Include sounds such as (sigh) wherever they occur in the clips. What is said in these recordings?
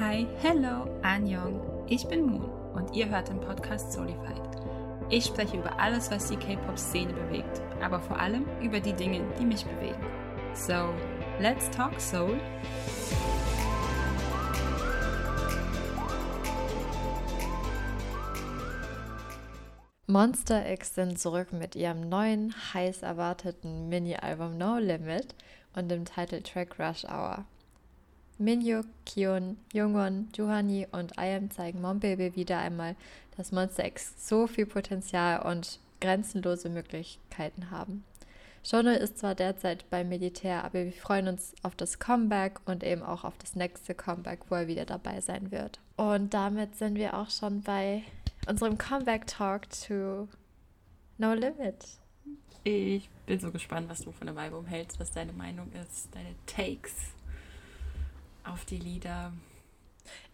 Hi, hello, Anjong. Ich bin Moon und ihr hört den Podcast Solified. Ich spreche über alles, was die K-Pop-Szene bewegt, aber vor allem über die Dinge, die mich bewegen. So, let's talk Soul. Monster X sind zurück mit ihrem neuen, heiß erwarteten Mini-Album No Limit und dem Titeltrack Rush Hour. Minhyuk, Kion, Jungon, Juhani und IM zeigen Mombaby wieder einmal, dass Monster X so viel Potenzial und grenzenlose Möglichkeiten haben. Shono ist zwar derzeit beim Militär, aber wir freuen uns auf das Comeback und eben auch auf das nächste Comeback, wo er wieder dabei sein wird. Und damit sind wir auch schon bei unserem Comeback Talk to No Limit. Ich bin so gespannt, was du von dem Album hältst, was deine Meinung ist, deine Takes auf die Lieder.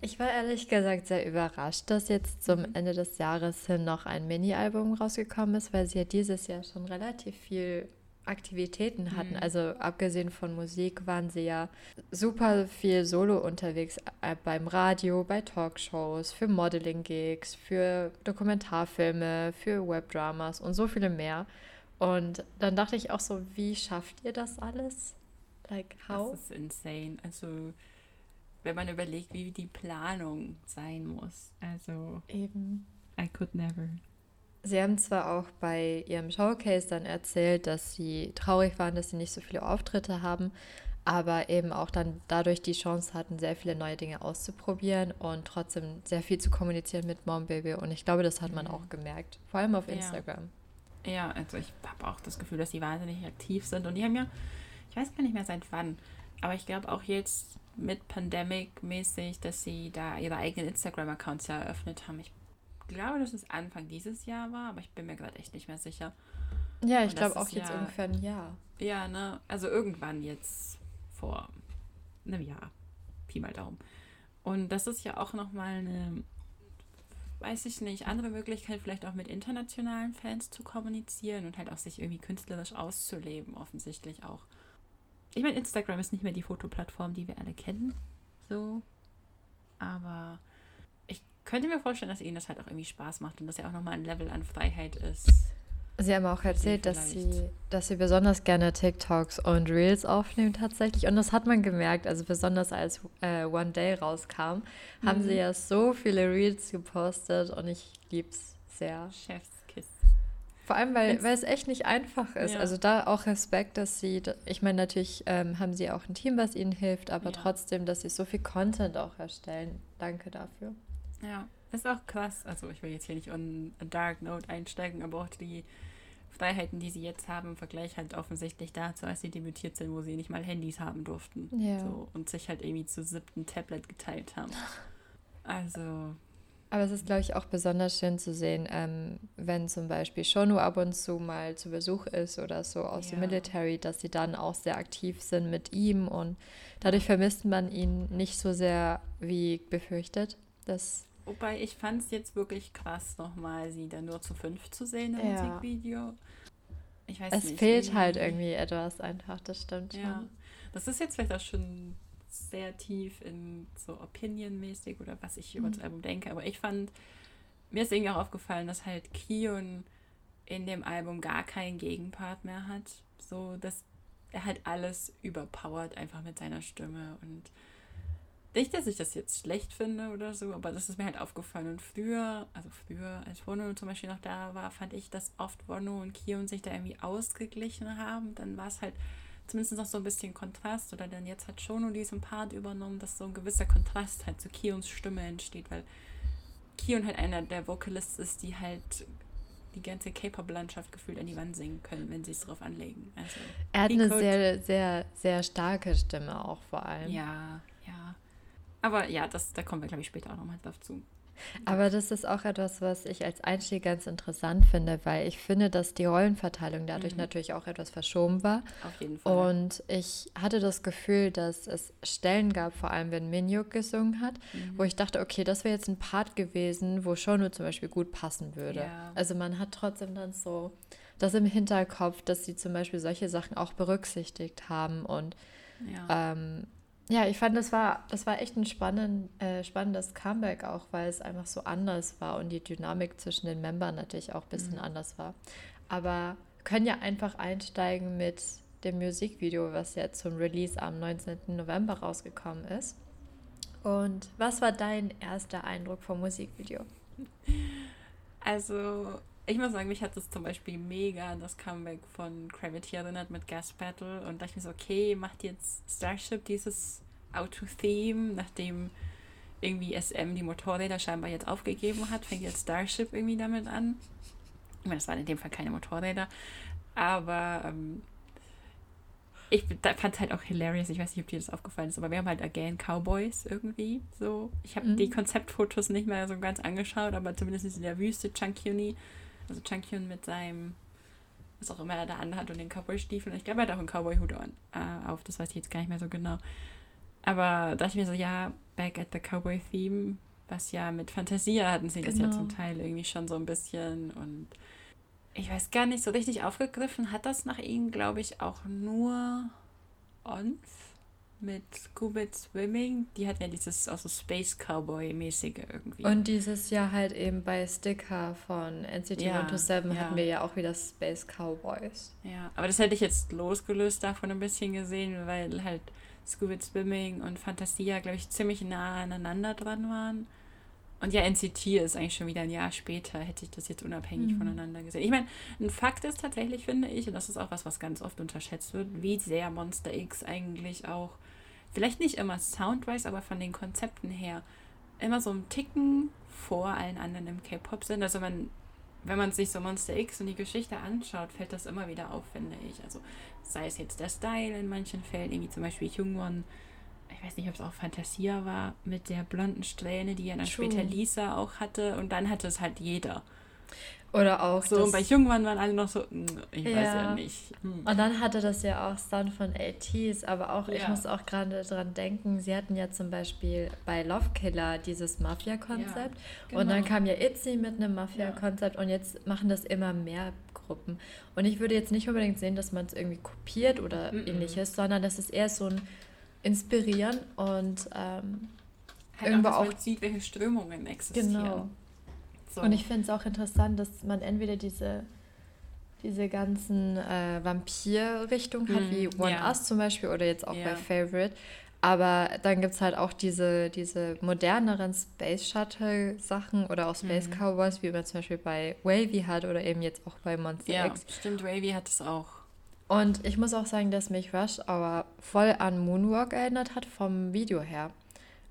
Ich war ehrlich gesagt sehr überrascht, dass jetzt zum mhm. Ende des Jahres hin noch ein Mini-Album rausgekommen ist, weil sie ja dieses Jahr schon relativ viel Aktivitäten hatten. Mhm. Also abgesehen von Musik waren sie ja super viel solo unterwegs äh, beim Radio, bei Talkshows, für Modeling-Gigs, für Dokumentarfilme, für Webdramas und so viele mehr. Und dann dachte ich auch so, wie schafft ihr das alles? Like how? Das ist insane. Also wenn man überlegt, wie die Planung sein muss. Also eben. I could never. Sie haben zwar auch bei ihrem Showcase dann erzählt, dass sie traurig waren, dass sie nicht so viele Auftritte haben, aber eben auch dann dadurch die Chance hatten, sehr viele neue Dinge auszuprobieren und trotzdem sehr viel zu kommunizieren mit Mom Baby. Und ich glaube, das hat man mhm. auch gemerkt, vor allem auf Instagram. Ja, ja also ich habe auch das Gefühl, dass sie wahnsinnig aktiv sind und die haben ja, ich weiß gar nicht mehr seit wann, aber ich glaube auch jetzt mit Pandemic-mäßig, dass sie da ihre eigenen Instagram-Accounts ja eröffnet haben. Ich glaube, dass es Anfang dieses Jahr war, aber ich bin mir gerade echt nicht mehr sicher. Ja, ich glaube auch jetzt ja, ungefähr ein Jahr. Ja, ne? Also irgendwann jetzt vor einem Jahr. Pi mal Daumen. Und das ist ja auch nochmal eine, weiß ich nicht, andere Möglichkeit, vielleicht auch mit internationalen Fans zu kommunizieren und halt auch sich irgendwie künstlerisch auszuleben, offensichtlich auch. Ich meine, Instagram ist nicht mehr die Fotoplattform, die wir alle kennen. So. Aber ich könnte mir vorstellen, dass ihnen das halt auch irgendwie Spaß macht und dass er auch nochmal ein Level an Freiheit ist. Sie haben auch erzählt, dass sie, dass sie besonders gerne TikToks und Reels aufnehmen tatsächlich. Und das hat man gemerkt. Also besonders als äh, One Day rauskam, mhm. haben sie ja so viele Reels gepostet und ich lieb's sehr. Chefs vor allem, weil, weil es echt nicht einfach ist. Ja. Also da auch Respekt, dass sie, ich meine, natürlich ähm, haben sie auch ein Team, was ihnen hilft, aber ja. trotzdem, dass sie so viel Content auch erstellen. Danke dafür. Ja, ist auch krass. Also ich will jetzt hier nicht on a dark note einsteigen, aber auch die Freiheiten, die sie jetzt haben, im Vergleich halt offensichtlich dazu, als sie debütiert sind, wo sie nicht mal Handys haben durften. Ja. So, und sich halt irgendwie zu siebten Tablet geteilt haben. (laughs) Also aber es ist, glaube ich, auch besonders schön zu sehen, ähm, wenn zum Beispiel Shonu ab und zu mal zu Besuch ist oder so aus ja. dem Military, dass sie dann auch sehr aktiv sind mit ihm und dadurch vermisst man ihn nicht so sehr wie befürchtet. Das Wobei ich fand es jetzt wirklich krass, nochmal sie dann nur zu fünf zu sehen im ja. Musikvideo. Ich weiß es nicht. Fehlt irgendwie. halt irgendwie etwas einfach, das stimmt ja. schon. Das ist jetzt vielleicht auch schon sehr tief in so Opinion-mäßig oder was ich über das mhm. Album denke. Aber ich fand, mir ist irgendwie auch aufgefallen, dass halt Kion in dem Album gar keinen Gegenpart mehr hat. So, dass er halt alles überpowert einfach mit seiner Stimme und nicht, dass ich das jetzt schlecht finde oder so, aber das ist mir halt aufgefallen. Und früher, also früher, als Wono zum Beispiel noch da war, fand ich, dass oft Wono und Kion sich da irgendwie ausgeglichen haben. Dann war es halt zumindest noch so ein bisschen Kontrast oder denn jetzt hat Shono diesen Part übernommen, dass so ein gewisser Kontrast halt zu Kions Stimme entsteht, weil Kion halt einer der Vocalists ist, die halt die ganze K-Pop-Landschaft gefühlt an die Wand singen können, wenn sie es drauf anlegen. Also, er hat eine sehr, sehr, sehr starke Stimme auch vor allem. Ja, ja. Aber ja, das, da kommen wir, glaube ich, später auch nochmal drauf zu. Aber das ist auch etwas, was ich als Einstieg ganz interessant finde, weil ich finde, dass die Rollenverteilung dadurch mhm. natürlich auch etwas verschoben war. Auf jeden Fall. Und ich hatte das Gefühl, dass es Stellen gab, vor allem wenn Minhyuk gesungen hat, mhm. wo ich dachte, okay, das wäre jetzt ein Part gewesen, wo Shono zum Beispiel gut passen würde. Ja. Also man hat trotzdem dann so das im Hinterkopf, dass sie zum Beispiel solche Sachen auch berücksichtigt haben und ja. ähm, ja, ich fand, das war, das war echt ein spannend, äh, spannendes Comeback auch, weil es einfach so anders war und die Dynamik zwischen den Membern natürlich auch ein bisschen mhm. anders war. Aber können ja einfach einsteigen mit dem Musikvideo, was jetzt zum Release am 19. November rausgekommen ist. Und was war dein erster Eindruck vom Musikvideo? Also, ich muss sagen, mich hat das zum Beispiel mega an das Comeback von Gravity erinnert mit Gas Battle und dachte mir so, okay, macht jetzt Starship dieses Auto-Theme, nachdem irgendwie SM die Motorräder scheinbar jetzt aufgegeben hat, fängt jetzt Starship irgendwie damit an. Ich meine, das waren in dem Fall keine Motorräder, aber ähm, ich fand es halt auch hilarious. Ich weiß nicht, ob dir das aufgefallen ist, aber wir haben halt Again Cowboys irgendwie so. Ich habe mhm. die Konzeptfotos nicht mehr so ganz angeschaut, aber zumindest in der Wüste Chunkyuni also Chunkyun mit seinem, was auch immer er da anhat und den Cowboy-Stiefeln. Ich glaube, er hat auch einen Cowboy-Hut äh, auf, das weiß ich jetzt gar nicht mehr so genau. Aber da dachte ich mir so, ja, Back at the Cowboy-Theme, was ja mit Fantasia hatten sie genau. das ja genau. zum Teil irgendwie schon so ein bisschen und ich weiß gar nicht, so richtig aufgegriffen hat das nach ihnen, glaube ich, auch nur Ons mit Scuba Swimming, die hatten ja dieses auch so Space Cowboy-mäßige irgendwie. Und dieses Jahr halt eben bei Sticker von NCT ja, 127 ja. hatten wir ja auch wieder Space Cowboys. Ja, aber das hätte ich jetzt losgelöst davon ein bisschen gesehen, weil halt Scuba Swimming und Fantasia, glaube ich, ziemlich nah aneinander dran waren. Und ja, NCT ist eigentlich schon wieder ein Jahr später, hätte ich das jetzt unabhängig mhm. voneinander gesehen. Ich meine, ein Fakt ist tatsächlich, finde ich, und das ist auch was, was ganz oft unterschätzt wird, wie sehr Monster X eigentlich auch vielleicht nicht immer soundwise, aber von den Konzepten her immer so ein Ticken vor allen anderen im K-Pop sind. Also man, wenn man sich so Monster X und die Geschichte anschaut, fällt das immer wieder auf, finde ich. Also sei es jetzt der Style in manchen Fällen, irgendwie zum Beispiel Jungwon, ich weiß nicht, ob es auch Fantasia war, mit der blonden Strähne, die ja dann True. später Lisa auch hatte und dann hatte es halt jeder. Oder auch. So, und bei Jungmann waren alle noch so, hm, ich ja. weiß ja nicht. Hm. Und dann hatte das ja auch Stunt von ATs, aber auch, ich muss auch gerade dran denken, sie hatten ja zum Beispiel bei Love Killer dieses Mafia-Konzept. Ja, genau. Und dann genau. kam ja Itzy mit einem Mafia-Konzept und jetzt machen das immer mehr Gruppen. Und ich würde jetzt nicht unbedingt sehen, dass man es irgendwie kopiert oder mm -mm. ähnliches, sondern das ist eher so ein Inspirieren und ähm, halt irgendwo auch, auch sieht, welche Strömungen existieren. Genau. So. Und ich finde es auch interessant, dass man entweder diese, diese ganzen äh, Vampir-Richtungen hat, mm, wie One ja. Us zum Beispiel oder jetzt auch ja. bei Favorite. Aber dann gibt es halt auch diese, diese moderneren Space Shuttle-Sachen oder auch Space mhm. Cowboys, wie man zum Beispiel bei Wavy hat oder eben jetzt auch bei Monster ja, X. Stimmt, Wavy hat es auch. Und ich muss auch sagen, dass mich Rush aber voll an Moonwalk erinnert hat vom Video her.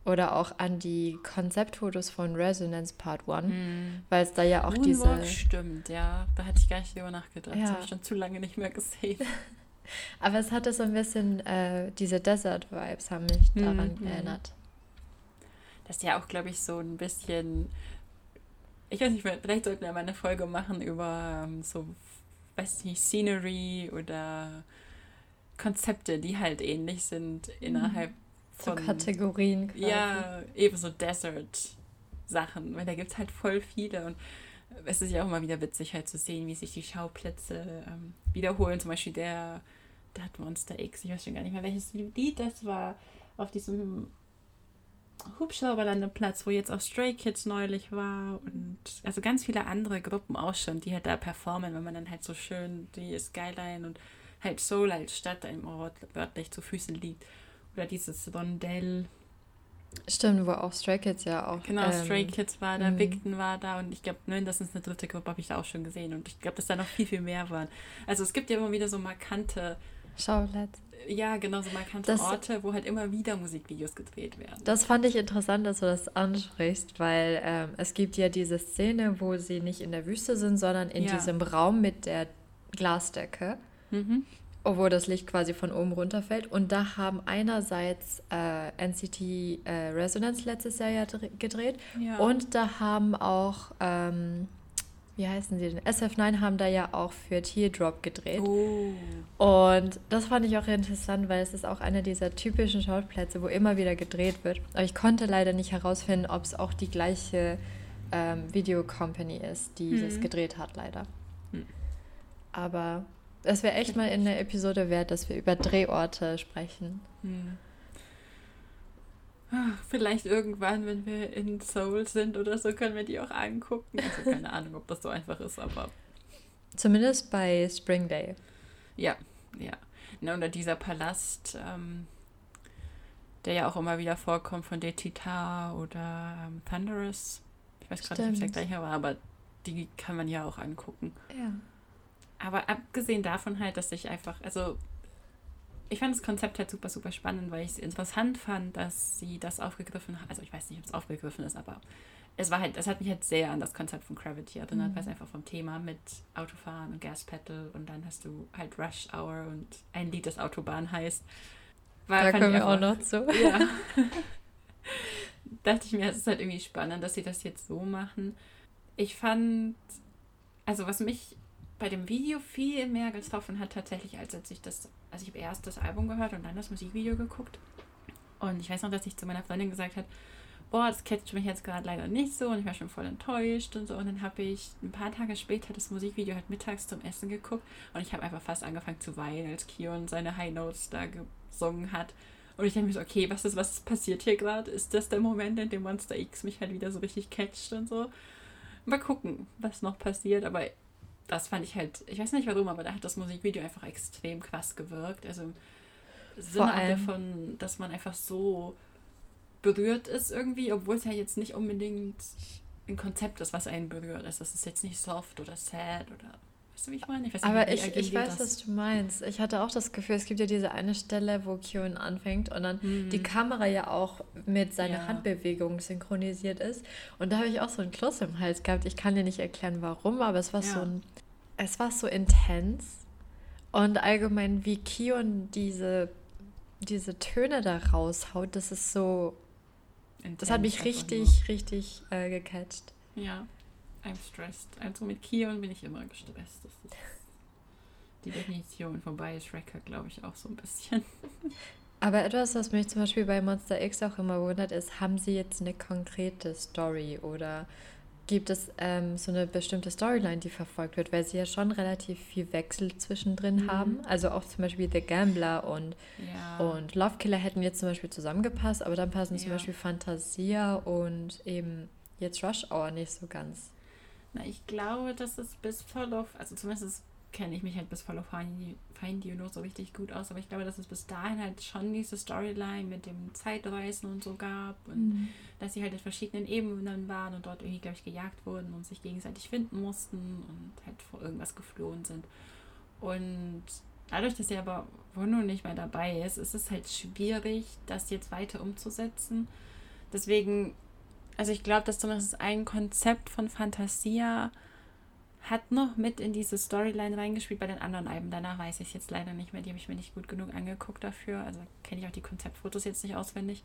Oder auch an die Konzeptfotos von Resonance Part 1, mm. weil es da ja auch Moonwalk diese... stimmt, ja. Da hatte ich gar nicht drüber nachgedacht. Ja. Das habe ich schon zu lange nicht mehr gesehen. (laughs) (laughs) Aber es hatte so ein bisschen, äh, diese Desert-Vibes haben mich mhm, daran mm. erinnert. Das ist ja auch, glaube ich, so ein bisschen... Ich weiß nicht, vielleicht sollten wir mal eine Folge machen über ähm, so, weiß nicht, Scenery oder Konzepte, die halt ähnlich sind mhm. Von, so Kategorien. Quasi. Ja, eben so Desert-Sachen, weil da gibt es halt voll viele und es ist ja auch mal wieder witzig halt zu sehen, wie sich die Schauplätze ähm, wiederholen. Zum Beispiel der, hat Monster X, ich weiß schon gar nicht mehr, welches Lied das war, auf diesem Hubschrauberlandeplatz, wo jetzt auch Stray Kids neulich war und also ganz viele andere Gruppen auch schon, die halt da performen, wenn man dann halt so schön die Skyline und halt Seoul als Stadt im Ort wörtlich zu Füßen liegt. Oder dieses Rondell. Stimmt, wo auch Stray Kids ja auch. Genau, ähm, Stray Kids war da, Victon mhm. war da und ich glaube, nein, das ist eine dritte Gruppe, habe ich da auch schon gesehen. Und ich glaube, dass da noch viel, viel mehr waren. Also es gibt ja immer wieder so markante Schauplätze. Ja, genau, so markante das, Orte, wo halt immer wieder Musikvideos gedreht werden. Das fand ich interessant, dass du das ansprichst, weil ähm, es gibt ja diese Szene, wo sie nicht in der Wüste sind, sondern in ja. diesem Raum mit der Glasdecke. Mhm obwohl das Licht quasi von oben runterfällt. Und da haben einerseits äh, NCT äh, Resonance letztes Jahr ja gedreht ja. und da haben auch, ähm, wie heißen sie denn? SF9 haben da ja auch für Teardrop gedreht. Oh. Und das fand ich auch interessant, weil es ist auch einer dieser typischen Schauplätze, wo immer wieder gedreht wird. Aber ich konnte leider nicht herausfinden, ob es auch die gleiche ähm, Video Company ist, die mhm. das gedreht hat, leider. Mhm. Aber es wäre echt mal in der Episode wert, dass wir über Drehorte sprechen. Hm. Vielleicht irgendwann, wenn wir in Seoul sind oder so, können wir die auch angucken. Also keine Ahnung, ob das so einfach ist, aber. Zumindest bei Spring Day. Ja, ja. Na, oder dieser Palast, ähm, der ja auch immer wieder vorkommt von Detita oder ähm, Thunderous. Ich weiß gerade nicht, ob es der gleiche war, aber die kann man ja auch angucken. Ja. Aber abgesehen davon halt, dass ich einfach, also ich fand das Konzept halt super, super spannend, weil ich es interessant fand, dass sie das aufgegriffen hat. Also ich weiß nicht, ob es aufgegriffen ist, aber es war halt, es hat mich halt sehr an das Konzept von Gravity erinnert, mhm. weil es einfach vom Thema mit Autofahren und Gaspedal und dann hast du halt Rush Hour und ein Lied, das Autobahn heißt. War, da kommen wir auch noch zu. (laughs) Ja. (laughs) dachte ich mir, es ist halt irgendwie spannend, dass sie das jetzt so machen. Ich fand, also was mich bei dem Video viel mehr getroffen hat tatsächlich, als als ich das, also ich habe erst das Album gehört und dann das Musikvideo geguckt. Und ich weiß noch, dass ich zu meiner Freundin gesagt habe, boah, das catcht mich jetzt gerade leider nicht so und ich war schon voll enttäuscht und so. Und dann habe ich ein paar Tage später das Musikvideo halt mittags zum Essen geguckt und ich habe einfach fast angefangen zu weinen, als Kion seine High Notes da gesungen hat. Und ich denke mir so, okay, was ist, was passiert hier gerade? Ist das der Moment, in dem Monster X mich halt wieder so richtig catcht und so? Mal gucken, was noch passiert. Aber das fand ich halt, ich weiß nicht warum, aber da hat das Musikvideo einfach extrem krass gewirkt. Also im Sinne davon, dass man einfach so berührt ist irgendwie, obwohl es ja jetzt nicht unbedingt ein Konzept ist, was einen berührt. Also es ist jetzt nicht soft oder sad oder Weißt du, wie ich meine? Ich weiß nicht, Aber ich, ich weiß, das? was du meinst. Ich hatte auch das Gefühl, es gibt ja diese eine Stelle, wo Kyon anfängt und dann mhm. die Kamera ja auch mit seiner ja. Handbewegung synchronisiert ist. Und da habe ich auch so einen Kloß im Hals gehabt. Ich kann dir nicht erklären, warum, aber es war ja. so ein es war so intens und allgemein wie Kion diese, diese Töne da raushaut, das ist so, intens das hat mich richtig, richtig äh, gecatcht. Ja, I'm stressed. Also mit Kion bin ich immer gestresst. Das ist die Definition von Bias Record, glaube ich, auch so ein bisschen. (laughs) Aber etwas, was mich zum Beispiel bei Monster X auch immer wundert, ist, haben sie jetzt eine konkrete Story oder gibt es ähm, so eine bestimmte Storyline, die verfolgt wird, weil sie ja schon relativ viel Wechsel zwischendrin mhm. haben. Also auch zum Beispiel The Gambler und, ja. und Love Killer hätten jetzt zum Beispiel zusammengepasst, aber dann passen ja. zum Beispiel Fantasia und eben jetzt Rush Hour nicht so ganz. Na, ich glaube, dass es bis Fall of, also zumindest kenne ich mich halt bis Follow Find, Find You noch so richtig gut aus, aber ich glaube, dass es bis dahin halt schon diese Storyline mit dem Zeitreisen und so gab und mhm. dass sie halt in verschiedenen Ebenen waren und dort irgendwie, glaube ich, gejagt wurden und sich gegenseitig finden mussten und halt vor irgendwas geflohen sind. Und dadurch, dass ja aber Wono nicht mehr dabei ist, ist es halt schwierig, das jetzt weiter umzusetzen. Deswegen, also ich glaube, dass zumindest ein Konzept von Fantasia hat noch mit in diese Storyline reingespielt bei den anderen Alben. Danach weiß ich es jetzt leider nicht mehr. Die habe ich mir nicht gut genug angeguckt dafür. Also kenne ich auch die Konzeptfotos jetzt nicht auswendig.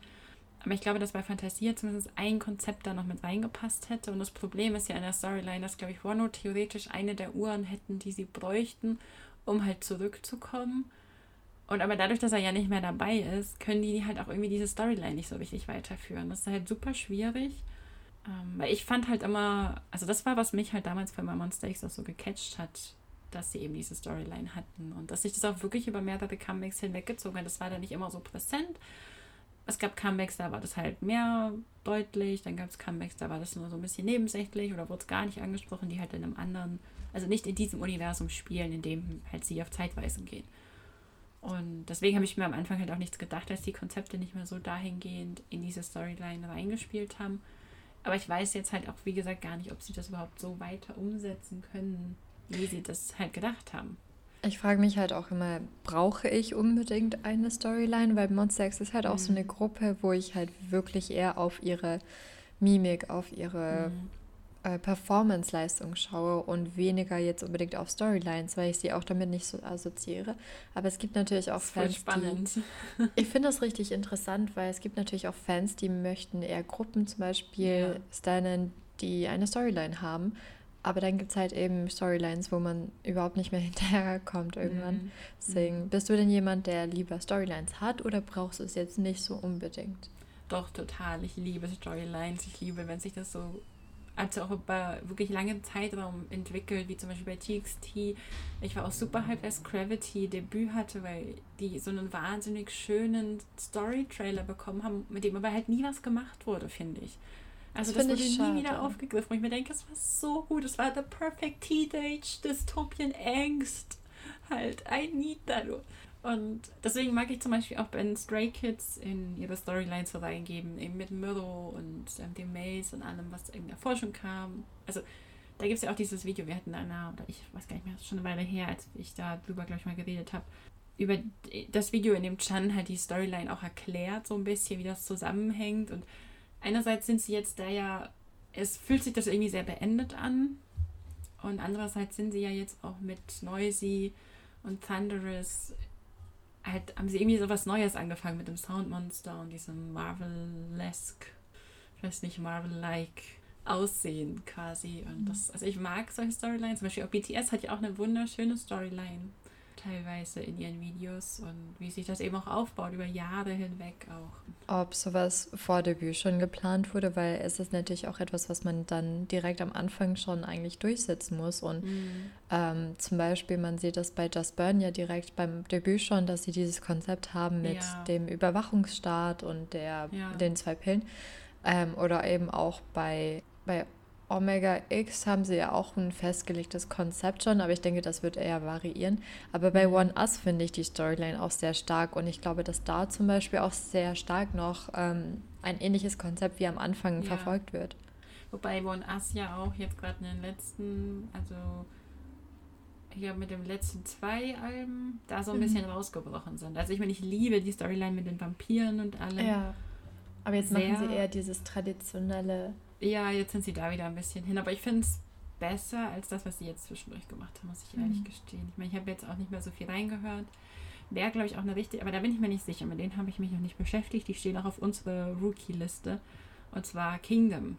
Aber ich glaube, dass bei Fantasia zumindest ein Konzept da noch mit reingepasst hätte. Und das Problem ist ja in der Storyline, dass, glaube ich, Wano theoretisch eine der Uhren hätten, die sie bräuchten, um halt zurückzukommen. Und aber dadurch, dass er ja nicht mehr dabei ist, können die halt auch irgendwie diese Storyline nicht so richtig weiterführen. Das ist halt super schwierig. Ähm, weil ich fand halt immer, also das war, was mich halt damals bei Monster X auch so gecatcht hat, dass sie eben diese Storyline hatten und dass sich das auch wirklich über mehrere Comebacks hinweggezogen hat. Das war dann nicht immer so präsent. Es gab Comebacks, da war das halt mehr deutlich, dann gab es Comebacks, da war das nur so ein bisschen nebensächlich oder wurde es gar nicht angesprochen, die halt in einem anderen, also nicht in diesem Universum spielen, in dem halt sie auf Zeitweisen gehen. Und deswegen habe ich mir am Anfang halt auch nichts gedacht, dass die Konzepte nicht mehr so dahingehend in diese Storyline reingespielt haben. Aber ich weiß jetzt halt auch, wie gesagt, gar nicht, ob sie das überhaupt so weiter umsetzen können, wie sie das halt gedacht haben. Ich frage mich halt auch immer, brauche ich unbedingt eine Storyline? Weil Monster X ist halt auch mhm. so eine Gruppe, wo ich halt wirklich eher auf ihre Mimik, auf ihre mhm äh, Performance-Leistung schaue und weniger jetzt unbedingt auf Storylines, weil ich sie auch damit nicht so assoziiere. Aber es gibt natürlich auch Fans, spannend. die... (laughs) Ich finde das richtig interessant, weil es gibt natürlich auch Fans, die möchten eher Gruppen zum Beispiel ja. stylen, die eine Storyline haben. Aber dann gibt es halt eben Storylines, wo man überhaupt nicht mehr (laughs) hinterherkommt irgendwann. Mhm. Deswegen, bist du denn jemand, der lieber Storylines hat oder brauchst du es jetzt nicht so unbedingt? Doch, total. Ich liebe Storylines. Ich liebe, wenn sich das so hat auch über wirklich lange Zeitraum entwickelt, wie zum Beispiel bei TXT. Ich war auch super hyped, als Gravity Debüt hatte, weil die so einen wahnsinnig schönen Story-Trailer bekommen haben, mit dem aber halt nie was gemacht wurde, finde ich. Also das, das wurde nie schade. wieder aufgegriffen. Und ich mir denke, es war so gut. Es war the perfect teenage dystopian Angst. Halt, I need that. Und deswegen mag ich zum Beispiel auch, wenn Stray Kids in ihre Storylines reingeben, eben mit Myrro und ähm, dem Maze und allem, was in der Forschung kam. Also da gibt es ja auch dieses Video, wir hatten einer, oder ich weiß gar nicht mehr, schon eine Weile her, als ich da drüber, glaube ich, mal geredet habe, über das Video, in dem Chan halt die Storyline auch erklärt, so ein bisschen, wie das zusammenhängt. Und einerseits sind sie jetzt da ja, es fühlt sich das irgendwie sehr beendet an. Und andererseits sind sie ja jetzt auch mit Noisy und Thunderous halt haben sie irgendwie so was Neues angefangen mit dem Soundmonster und diesem Marvel-esque, ich weiß nicht, Marvel-like Aussehen quasi. Und das, also ich mag solche Storylines. Zum Beispiel auch BTS hat ja auch eine wunderschöne Storyline teilweise in ihren Videos und wie sich das eben auch aufbaut über Jahre hinweg auch. Ob sowas vor Debüt schon geplant wurde, weil es ist natürlich auch etwas, was man dann direkt am Anfang schon eigentlich durchsetzen muss. Und mhm. ähm, zum Beispiel, man sieht das bei Just Burn ja direkt beim Debüt schon, dass sie dieses Konzept haben mit ja. dem Überwachungsstaat und der, ja. den zwei Pillen. Ähm, oder eben auch bei, bei Omega X haben sie ja auch ein festgelegtes Konzept schon, aber ich denke, das wird eher variieren. Aber bei mhm. One Us finde ich die Storyline auch sehr stark und ich glaube, dass da zum Beispiel auch sehr stark noch ähm, ein ähnliches Konzept wie am Anfang ja. verfolgt wird. Wobei One Us ja auch jetzt gerade in den letzten, also hier mit den letzten zwei Alben da so ein mhm. bisschen rausgebrochen sind. Also ich meine, ich liebe die Storyline mit den Vampiren und allem. Ja. Aber jetzt sehr, machen sie eher dieses traditionelle ja, jetzt sind sie da wieder ein bisschen hin, aber ich finde es besser als das, was sie jetzt zwischendurch gemacht haben, muss ich ehrlich mhm. gestehen. Ich meine, ich habe jetzt auch nicht mehr so viel reingehört. Wäre, glaube ich, auch eine richtige, aber da bin ich mir nicht sicher. Mit denen habe ich mich noch nicht beschäftigt. Die stehen auch auf unserer Rookie-Liste. Und zwar Kingdom.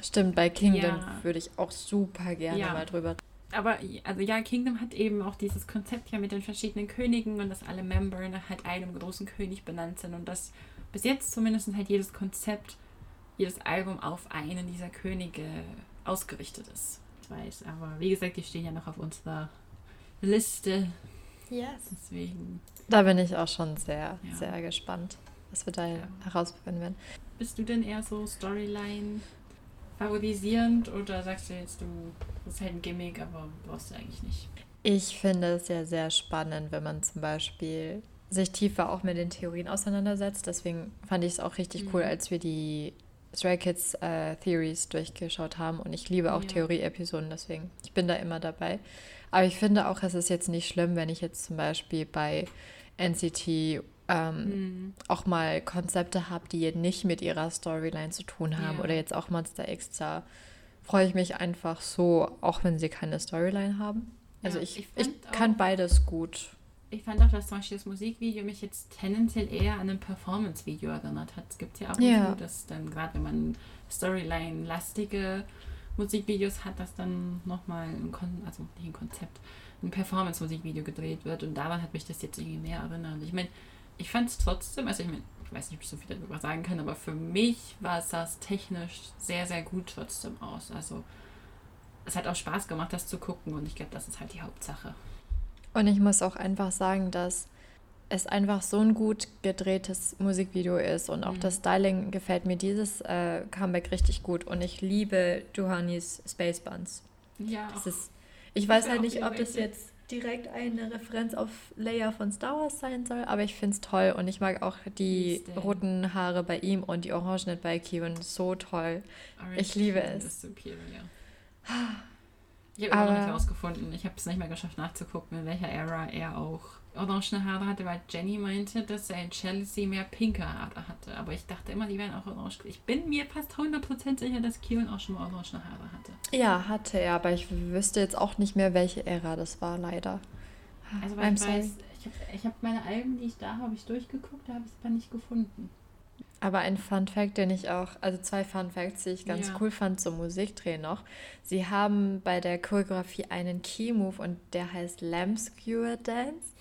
Stimmt, bei Kingdom ja. würde ich auch super gerne ja. mal drüber aber also ja, Kingdom hat eben auch dieses Konzept ja mit den verschiedenen Königen und dass alle Member nach halt einem großen König benannt sind und dass bis jetzt zumindest halt jedes Konzept jedes Album auf einen dieser Könige ausgerichtet ist. Ich weiß, aber wie gesagt, die stehen ja noch auf unserer Liste. Yes. Deswegen. Da bin ich auch schon sehr, ja. sehr gespannt, was wir da ja. herausfinden werden. Bist du denn eher so Storyline favorisierend oder sagst du jetzt, du das ist halt ein Gimmick, aber brauchst du eigentlich nicht? Ich finde es ja sehr spannend, wenn man zum Beispiel sich tiefer auch mit den Theorien auseinandersetzt. Deswegen fand ich es auch richtig mhm. cool, als wir die Stray Kids äh, Theories durchgeschaut haben und ich liebe auch ja. Theorie-Episoden, deswegen ich bin da immer dabei. Aber ich finde auch, es ist jetzt nicht schlimm, wenn ich jetzt zum Beispiel bei NCT ähm, mhm. auch mal Konzepte habe, die nicht mit ihrer Storyline zu tun haben ja. oder jetzt auch Monster X, da freue ich mich einfach so, auch wenn sie keine Storyline haben. Also ja, ich, ich, ich kann beides gut ich fand auch, dass zum Beispiel das Musikvideo mich jetzt tendenziell eher an ein Performance-Video erinnert hat. Es gibt ja auch ja. so, dass dann gerade wenn man Storyline-lastige Musikvideos hat, dass dann nochmal ein, Kon also nicht ein Konzept, ein Performance-Musikvideo gedreht wird und daran hat mich das jetzt irgendwie mehr erinnert. Ich meine, ich fand es trotzdem, also ich meine, ich weiß nicht, ob ich so viel darüber sagen kann, aber für mich war es das technisch sehr, sehr gut trotzdem aus. Also es hat auch Spaß gemacht, das zu gucken und ich glaube, das ist halt die Hauptsache. Und ich muss auch einfach sagen, dass es einfach so ein gut gedrehtes Musikvideo ist und auch mhm. das Styling gefällt mir dieses äh, Comeback richtig gut und ich liebe Duhanis Space Buns. Ja. Das ist, ich weiß halt nicht, ob das jetzt direkt eine Referenz auf Leia von Star Wars sein soll, aber ich finde es toll und ich mag auch die roten Haare bei ihm und die Orangenen bei Kevin so toll. Orange ich liebe es. Superior. (sighs) Ich habe immer noch nicht rausgefunden. Ich habe es nicht mehr geschafft nachzugucken, in welcher Ära er auch orange Haare hatte, weil Jenny meinte, dass er in Chelsea mehr pinke Haare hatte. Aber ich dachte immer, die wären auch orange. Ich bin mir fast 100% sicher, dass Kieran auch schon mal orange Haare hatte. Ja, hatte er, aber ich wüsste jetzt auch nicht mehr, welche Ära das war, leider. Also, weil I'm ich weiß, ich habe ich hab meine Alben, die ich da habe, ich durchgeguckt, da habe ich es aber nicht gefunden. Aber ein Fun Fact, den ich auch, also zwei Fun Facts, die ich ganz ja. cool fand zum Musikdrehen noch. Sie haben bei der Choreografie einen Key Move und der heißt Lamb Skewer Dance.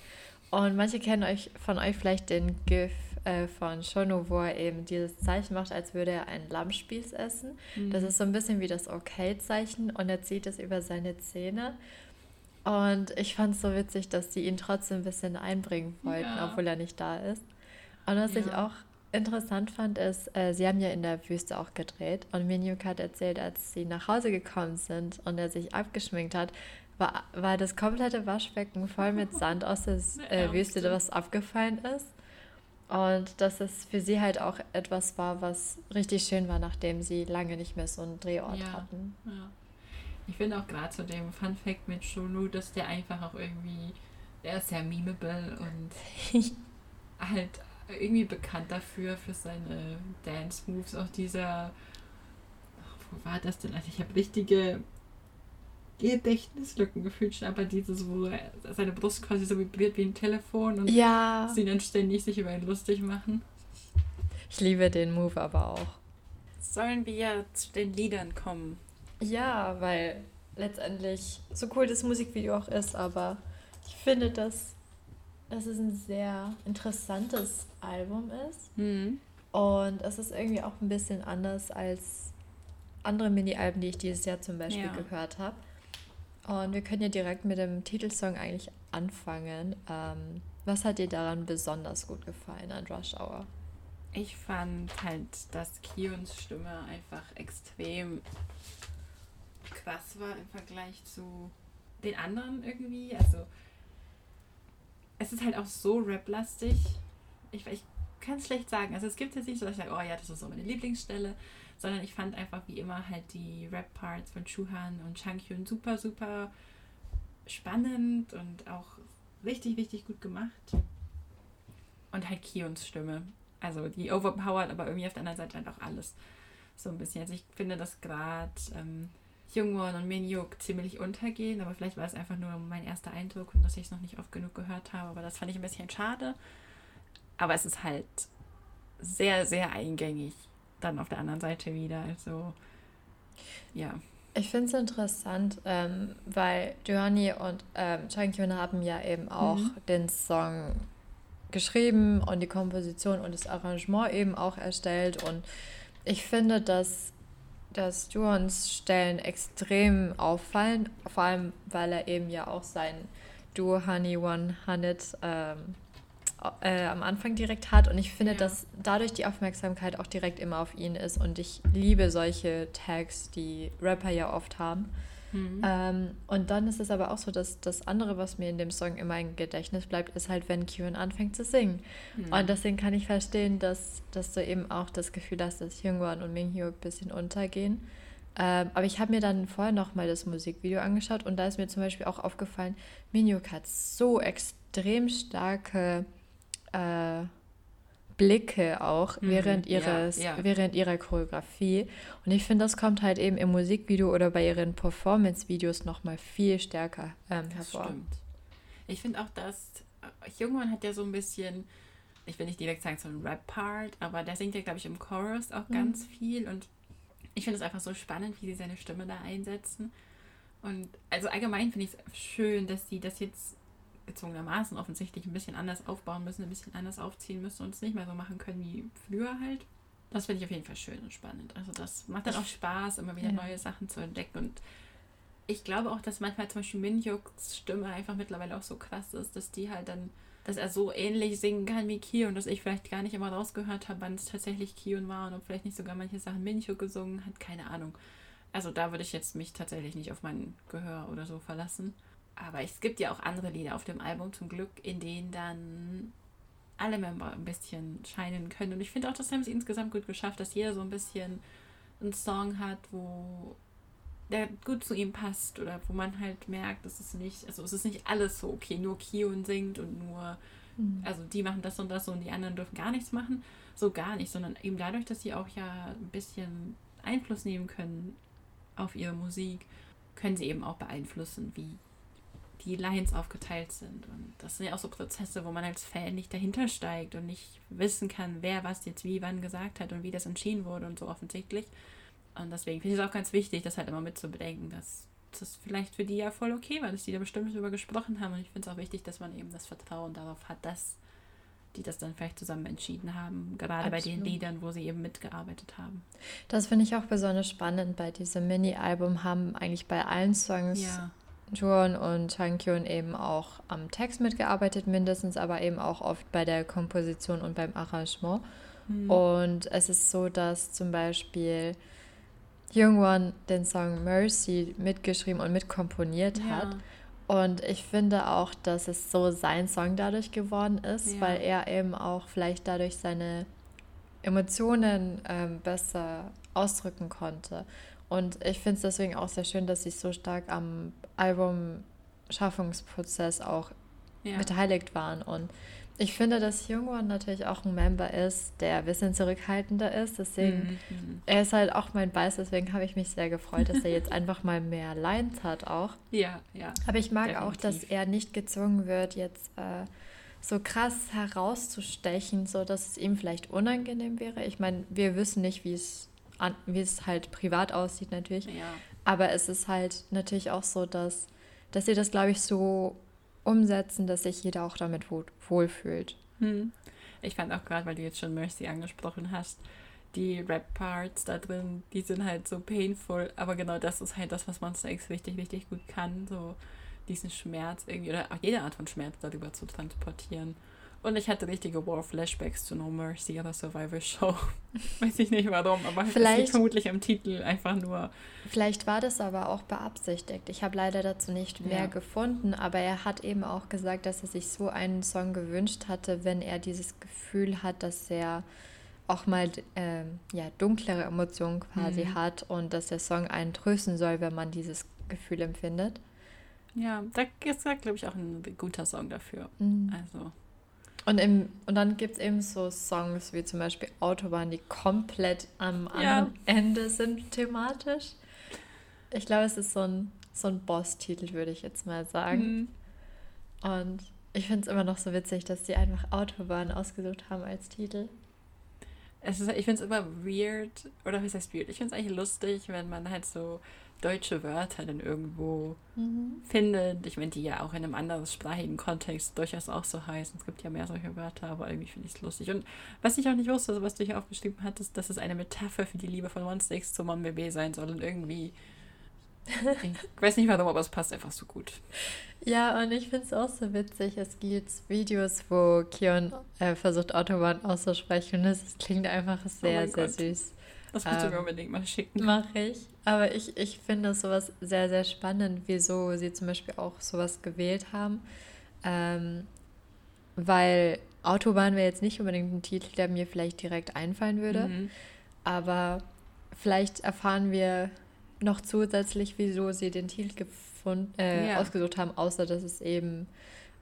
Und manche kennen euch von euch vielleicht den GIF äh, von Shono, wo er eben dieses Zeichen macht, als würde er einen Lammspieß essen. Mhm. Das ist so ein bisschen wie das Okay-Zeichen und er zieht es über seine Zähne. Und ich fand es so witzig, dass die ihn trotzdem ein bisschen einbringen wollten, ja. obwohl er nicht da ist. Und was ja. ich auch interessant fand, ist, äh, sie haben ja in der Wüste auch gedreht und Minjuk hat erzählt, als sie nach Hause gekommen sind und er sich abgeschminkt hat, war, war das komplette Waschbecken voll mit (laughs) Sand aus der äh, Wüste, was abgefallen ist. Und dass es für sie halt auch etwas war, was richtig schön war, nachdem sie lange nicht mehr so einen Drehort ja, hatten. Ja. Ich finde auch gerade zu dem Fun Fact mit Shonu, dass der einfach auch irgendwie, der ist sehr memeable und (laughs) halt irgendwie bekannt dafür, für seine Dance Moves. Auch dieser, wo war das denn? Also ich habe richtige Gedächtnislücken gefühlt schon, aber dieses, wo seine Brust quasi so vibriert wie ein Telefon und ja. sie dann ständig sich über ihn lustig machen. Ich liebe den Move aber auch. Sollen wir zu den Liedern kommen? Ja, weil letztendlich, so cool das Musikvideo auch ist, aber ich finde, dass, dass es ein sehr interessantes Album ist. Mhm. Und es ist irgendwie auch ein bisschen anders als andere Mini-Alben, die ich dieses Jahr zum Beispiel ja. gehört habe. Und wir können ja direkt mit dem Titelsong eigentlich anfangen. Ähm, was hat dir daran besonders gut gefallen an Rush Hour? Ich fand halt, dass Kions Stimme einfach extrem krass war im Vergleich zu den anderen irgendwie. Also es ist halt auch so rap-lastig. Ich, ich kann es schlecht sagen. Also es gibt jetzt nicht so, dass ich sage, oh ja, das ist so meine Lieblingsstelle sondern ich fand einfach wie immer halt die Rap-Parts von Chuhan und Changhyun super, super spannend und auch richtig, richtig gut gemacht. Und halt Kions Stimme. Also die overpowered, aber irgendwie auf der anderen Seite halt auch alles. So ein bisschen. Also ich finde, dass gerade ähm, Jungwon und Minhyuk ziemlich untergehen, aber vielleicht war es einfach nur mein erster Eindruck und dass ich es noch nicht oft genug gehört habe. Aber das fand ich ein bisschen schade. Aber es ist halt sehr, sehr eingängig dann auf der anderen Seite wieder. Also, ja. Ich finde es interessant, ähm, weil Johanni und ähm, Changkyun haben ja eben auch mhm. den Song geschrieben und die Komposition und das Arrangement eben auch erstellt. Und ich finde, dass, dass Juhons Stellen extrem auffallen, vor allem weil er eben ja auch sein Duo Honey One Hundred ähm, äh, am Anfang direkt hat. Und ich finde, ja. dass dadurch die Aufmerksamkeit auch direkt immer auf ihn ist. Und ich liebe solche Tags, die Rapper ja oft haben. Mhm. Ähm, und dann ist es aber auch so, dass das andere, was mir in dem Song immer im Gedächtnis bleibt, ist halt, wenn Kyun anfängt zu singen. Mhm. Und deswegen kann ich verstehen, dass, dass du eben auch das Gefühl hast, dass Hyungwon und Minhyuk ein bisschen untergehen. Ähm, aber ich habe mir dann vorher nochmal das Musikvideo angeschaut und da ist mir zum Beispiel auch aufgefallen, Minhyuk hat so extrem starke äh, Blicke auch mhm, während ihres ja, ja. während ihrer Choreografie und ich finde das kommt halt eben im Musikvideo oder bei ihren Performance Videos noch mal viel stärker ähm, hervor. Stimmt. Ich finde auch dass äh, Jungmann hat ja so ein bisschen ich will nicht direkt sagen so ein Rap Part aber der singt ja glaube ich im Chorus auch mhm. ganz viel und ich finde es einfach so spannend wie sie seine Stimme da einsetzen und also allgemein finde ich es schön dass sie das jetzt gezwungenermaßen offensichtlich ein bisschen anders aufbauen müssen, ein bisschen anders aufziehen müssen und es nicht mehr so machen können wie früher halt. Das finde ich auf jeden Fall schön und spannend. Also das macht dann auch Spaß, immer wieder ja. neue Sachen zu entdecken. Und ich glaube auch, dass manchmal zum Beispiel Minhyuks Stimme einfach mittlerweile auch so krass ist, dass die halt dann, dass er so ähnlich singen kann wie Kion, dass ich vielleicht gar nicht immer rausgehört habe, wann es tatsächlich Kion war und ob vielleicht nicht sogar manche Sachen Minhyuk gesungen hat, keine Ahnung. Also da würde ich jetzt mich tatsächlich nicht auf mein Gehör oder so verlassen. Aber es gibt ja auch andere Lieder auf dem Album zum Glück, in denen dann alle Member ein bisschen scheinen können. Und ich finde auch, das haben sie insgesamt gut geschafft, dass jeder so ein bisschen einen Song hat, wo der gut zu ihm passt oder wo man halt merkt, es ist nicht, also es ist nicht alles so, okay, nur Kion singt und nur, mhm. also die machen das und das und die anderen dürfen gar nichts machen. So gar nicht, sondern eben dadurch, dass sie auch ja ein bisschen Einfluss nehmen können auf ihre Musik, können sie eben auch beeinflussen, wie die Lines aufgeteilt sind. Und das sind ja auch so Prozesse, wo man als Fan nicht dahinter steigt und nicht wissen kann, wer was jetzt wie wann gesagt hat und wie das entschieden wurde und so offensichtlich. Und deswegen finde ich es auch ganz wichtig, das halt immer mit zu bedenken, dass das vielleicht für die ja voll okay war, dass die da bestimmt drüber gesprochen haben. Und ich finde es auch wichtig, dass man eben das Vertrauen darauf hat, dass die das dann vielleicht zusammen entschieden haben, gerade Absolut. bei den Liedern, wo sie eben mitgearbeitet haben. Das finde ich auch besonders spannend bei diesem Mini-Album, haben eigentlich bei allen Songs ja. Juan und Changkyun eben auch am Text mitgearbeitet, mindestens, aber eben auch oft bei der Komposition und beim Arrangement. Mhm. Und es ist so, dass zum Beispiel Jungwon den Song Mercy mitgeschrieben und mitkomponiert ja. hat. Und ich finde auch, dass es so sein Song dadurch geworden ist, ja. weil er eben auch vielleicht dadurch seine Emotionen ähm, besser ausdrücken konnte. Und ich finde es deswegen auch sehr schön, dass sie so stark am Albumschaffungsprozess auch ja. beteiligt waren. Und ich finde, dass Jungwon natürlich auch ein Member ist, der ein bisschen zurückhaltender ist. Deswegen, mhm, mhm. er ist halt auch mein Bias, deswegen habe ich mich sehr gefreut, dass er jetzt (laughs) einfach mal mehr Lines hat auch. Ja, ja. Aber ich mag definitiv. auch, dass er nicht gezwungen wird, jetzt äh, so krass herauszustechen, so dass es ihm vielleicht unangenehm wäre. Ich meine, wir wissen nicht, wie es wie es halt privat aussieht natürlich. Ja. Aber es ist halt natürlich auch so, dass, dass sie das, glaube ich, so umsetzen, dass sich jeder auch damit wohl, wohlfühlt. Hm. Ich fand auch gerade, weil du jetzt schon Mercy angesprochen hast, die Rap-Parts da drin, die sind halt so painful, aber genau das ist halt das, was Monster X richtig, richtig gut kann, so diesen Schmerz irgendwie, oder auch jede Art von Schmerz darüber zu transportieren. Und ich hatte richtige War-Flashbacks zu No Mercy oder Survivor Show. (laughs) Weiß ich nicht warum, aber vielleicht liegt vermutlich am Titel einfach nur. Vielleicht war das aber auch beabsichtigt. Ich habe leider dazu nicht mehr ja. gefunden, aber er hat eben auch gesagt, dass er sich so einen Song gewünscht hatte, wenn er dieses Gefühl hat, dass er auch mal äh, ja, dunklere Emotionen quasi mhm. hat und dass der Song einen trösten soll, wenn man dieses Gefühl empfindet. Ja, da ist, glaube ich, auch ein guter Song dafür. Mhm. Also. Und, im, und dann gibt es eben so Songs wie zum Beispiel Autobahn, die komplett am ja. anderen Ende sind thematisch. Ich glaube, es ist so ein, so ein Boss-Titel, würde ich jetzt mal sagen. Mhm. Und ich finde es immer noch so witzig, dass die einfach Autobahn ausgesucht haben als Titel. Es ist, ich finde es immer weird, oder wie heißt weird? Ich finde es eigentlich lustig, wenn man halt so deutsche Wörter dann irgendwo mhm. findet. Ich meine, die ja auch in einem anderen sprachigen Kontext durchaus auch so heißen. Es gibt ja mehr solche Wörter, aber irgendwie finde ich es lustig. Und was ich auch nicht wusste, also was du hier aufgeschrieben hattest, dass es eine Metapher für die Liebe von Monster X zu Mon BB sein soll und irgendwie. (laughs) ich weiß nicht warum, aber es passt einfach so gut. Ja, und ich finde es auch so witzig. Es gibt Videos, wo Kion äh, versucht, Autobahn auszusprechen. Und es klingt einfach sehr, oh sehr Gott. süß. Das musst ähm, du mir unbedingt mal schicken. Mache ich. Aber ich, ich finde sowas sehr, sehr spannend, wieso sie zum Beispiel auch sowas gewählt haben. Ähm, weil Autobahn wäre jetzt nicht unbedingt ein Titel, der mir vielleicht direkt einfallen würde. Mhm. Aber vielleicht erfahren wir noch zusätzlich, wieso sie den Titel gefunden, äh, ja. ausgesucht haben, außer dass es eben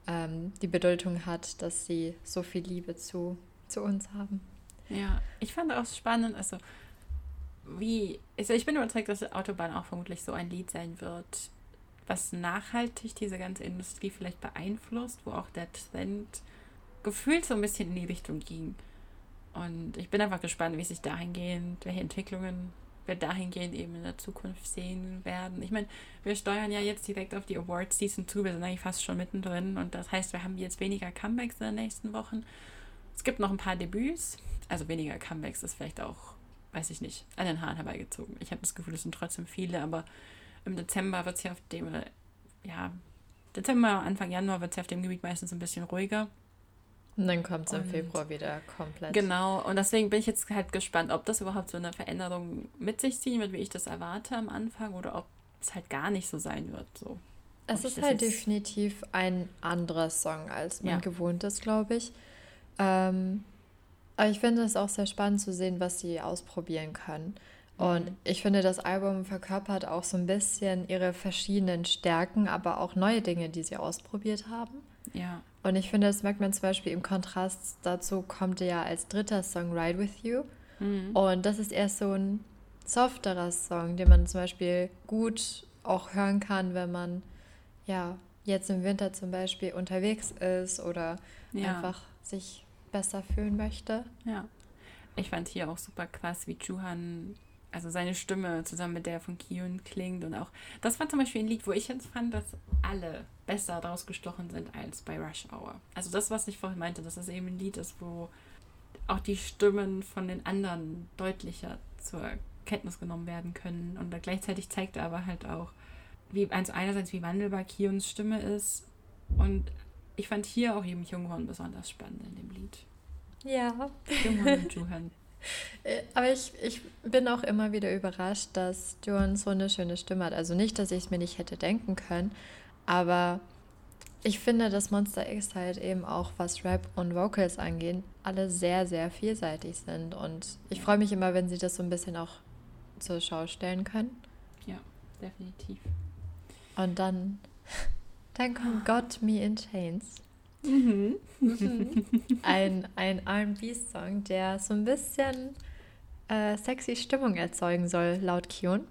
ähm, die Bedeutung hat, dass sie so viel Liebe zu, zu uns haben. Ja, ich fand auch spannend, also wie, also ich bin überzeugt, dass Autobahn auch vermutlich so ein Lied sein wird, was nachhaltig diese ganze Industrie vielleicht beeinflusst, wo auch der Trend gefühlt so ein bisschen in die Richtung ging. Und ich bin einfach gespannt, wie sich dahingehend, welche Entwicklungen wir dahingehend eben in der Zukunft sehen werden. Ich meine, wir steuern ja jetzt direkt auf die Awards Season zu, wir sind eigentlich fast schon mittendrin und das heißt, wir haben jetzt weniger Comebacks in den nächsten Wochen. Es gibt noch ein paar Debüts, also weniger Comebacks ist vielleicht auch weiß ich nicht, an den Haaren herbeigezogen. Ich habe das Gefühl, es sind trotzdem viele, aber im Dezember wird es ja auf dem, oder ja, Dezember, Anfang Januar wird es ja auf dem Gebiet meistens ein bisschen ruhiger. Und dann kommt es im Februar wieder komplett. Genau, und deswegen bin ich jetzt halt gespannt, ob das überhaupt so eine Veränderung mit sich ziehen wird, wie ich das erwarte am Anfang, oder ob es halt gar nicht so sein wird. So. Es ist halt definitiv ein anderer Song, als man ja. gewohnt ist, glaube ich. Ähm, aber ich finde es auch sehr spannend zu sehen, was sie ausprobieren können. Und mhm. ich finde, das Album verkörpert auch so ein bisschen ihre verschiedenen Stärken, aber auch neue Dinge, die sie ausprobiert haben. Ja. Und ich finde, das merkt man zum Beispiel im Kontrast dazu, kommt ja als dritter Song Ride With You. Mhm. Und das ist erst so ein softerer Song, den man zum Beispiel gut auch hören kann, wenn man ja jetzt im Winter zum Beispiel unterwegs ist oder ja. einfach sich besser fühlen möchte. Ja. Ich fand hier auch super krass, wie Juhan also seine Stimme zusammen mit der von Kion klingt und auch, das war zum Beispiel ein Lied, wo ich jetzt fand, dass alle besser daraus gestochen sind als bei Rush Hour. Also das, was ich vorhin meinte, dass das eben ein Lied ist, wo auch die Stimmen von den anderen deutlicher zur Kenntnis genommen werden können und gleichzeitig zeigt er aber halt auch, wie, also einerseits wie wandelbar Kions Stimme ist und ich fand hier auch eben Junghorn besonders spannend in dem Lied. Ja. Junghorn und Juhan. (laughs) Äh, aber ich, ich bin auch immer wieder überrascht, dass Johan so eine schöne Stimme hat. Also nicht, dass ich es mir nicht hätte denken können, aber ich finde, dass Monster X halt eben auch, was Rap und Vocals angeht, alle sehr, sehr vielseitig sind. Und ich freue mich immer, wenn sie das so ein bisschen auch zur Schau stellen können. Ja, definitiv. Und dann, dann kommt Got Me in Chains. Mhm. (laughs) ein ein RB-Song, der so ein bisschen äh, sexy Stimmung erzeugen soll, laut Kion.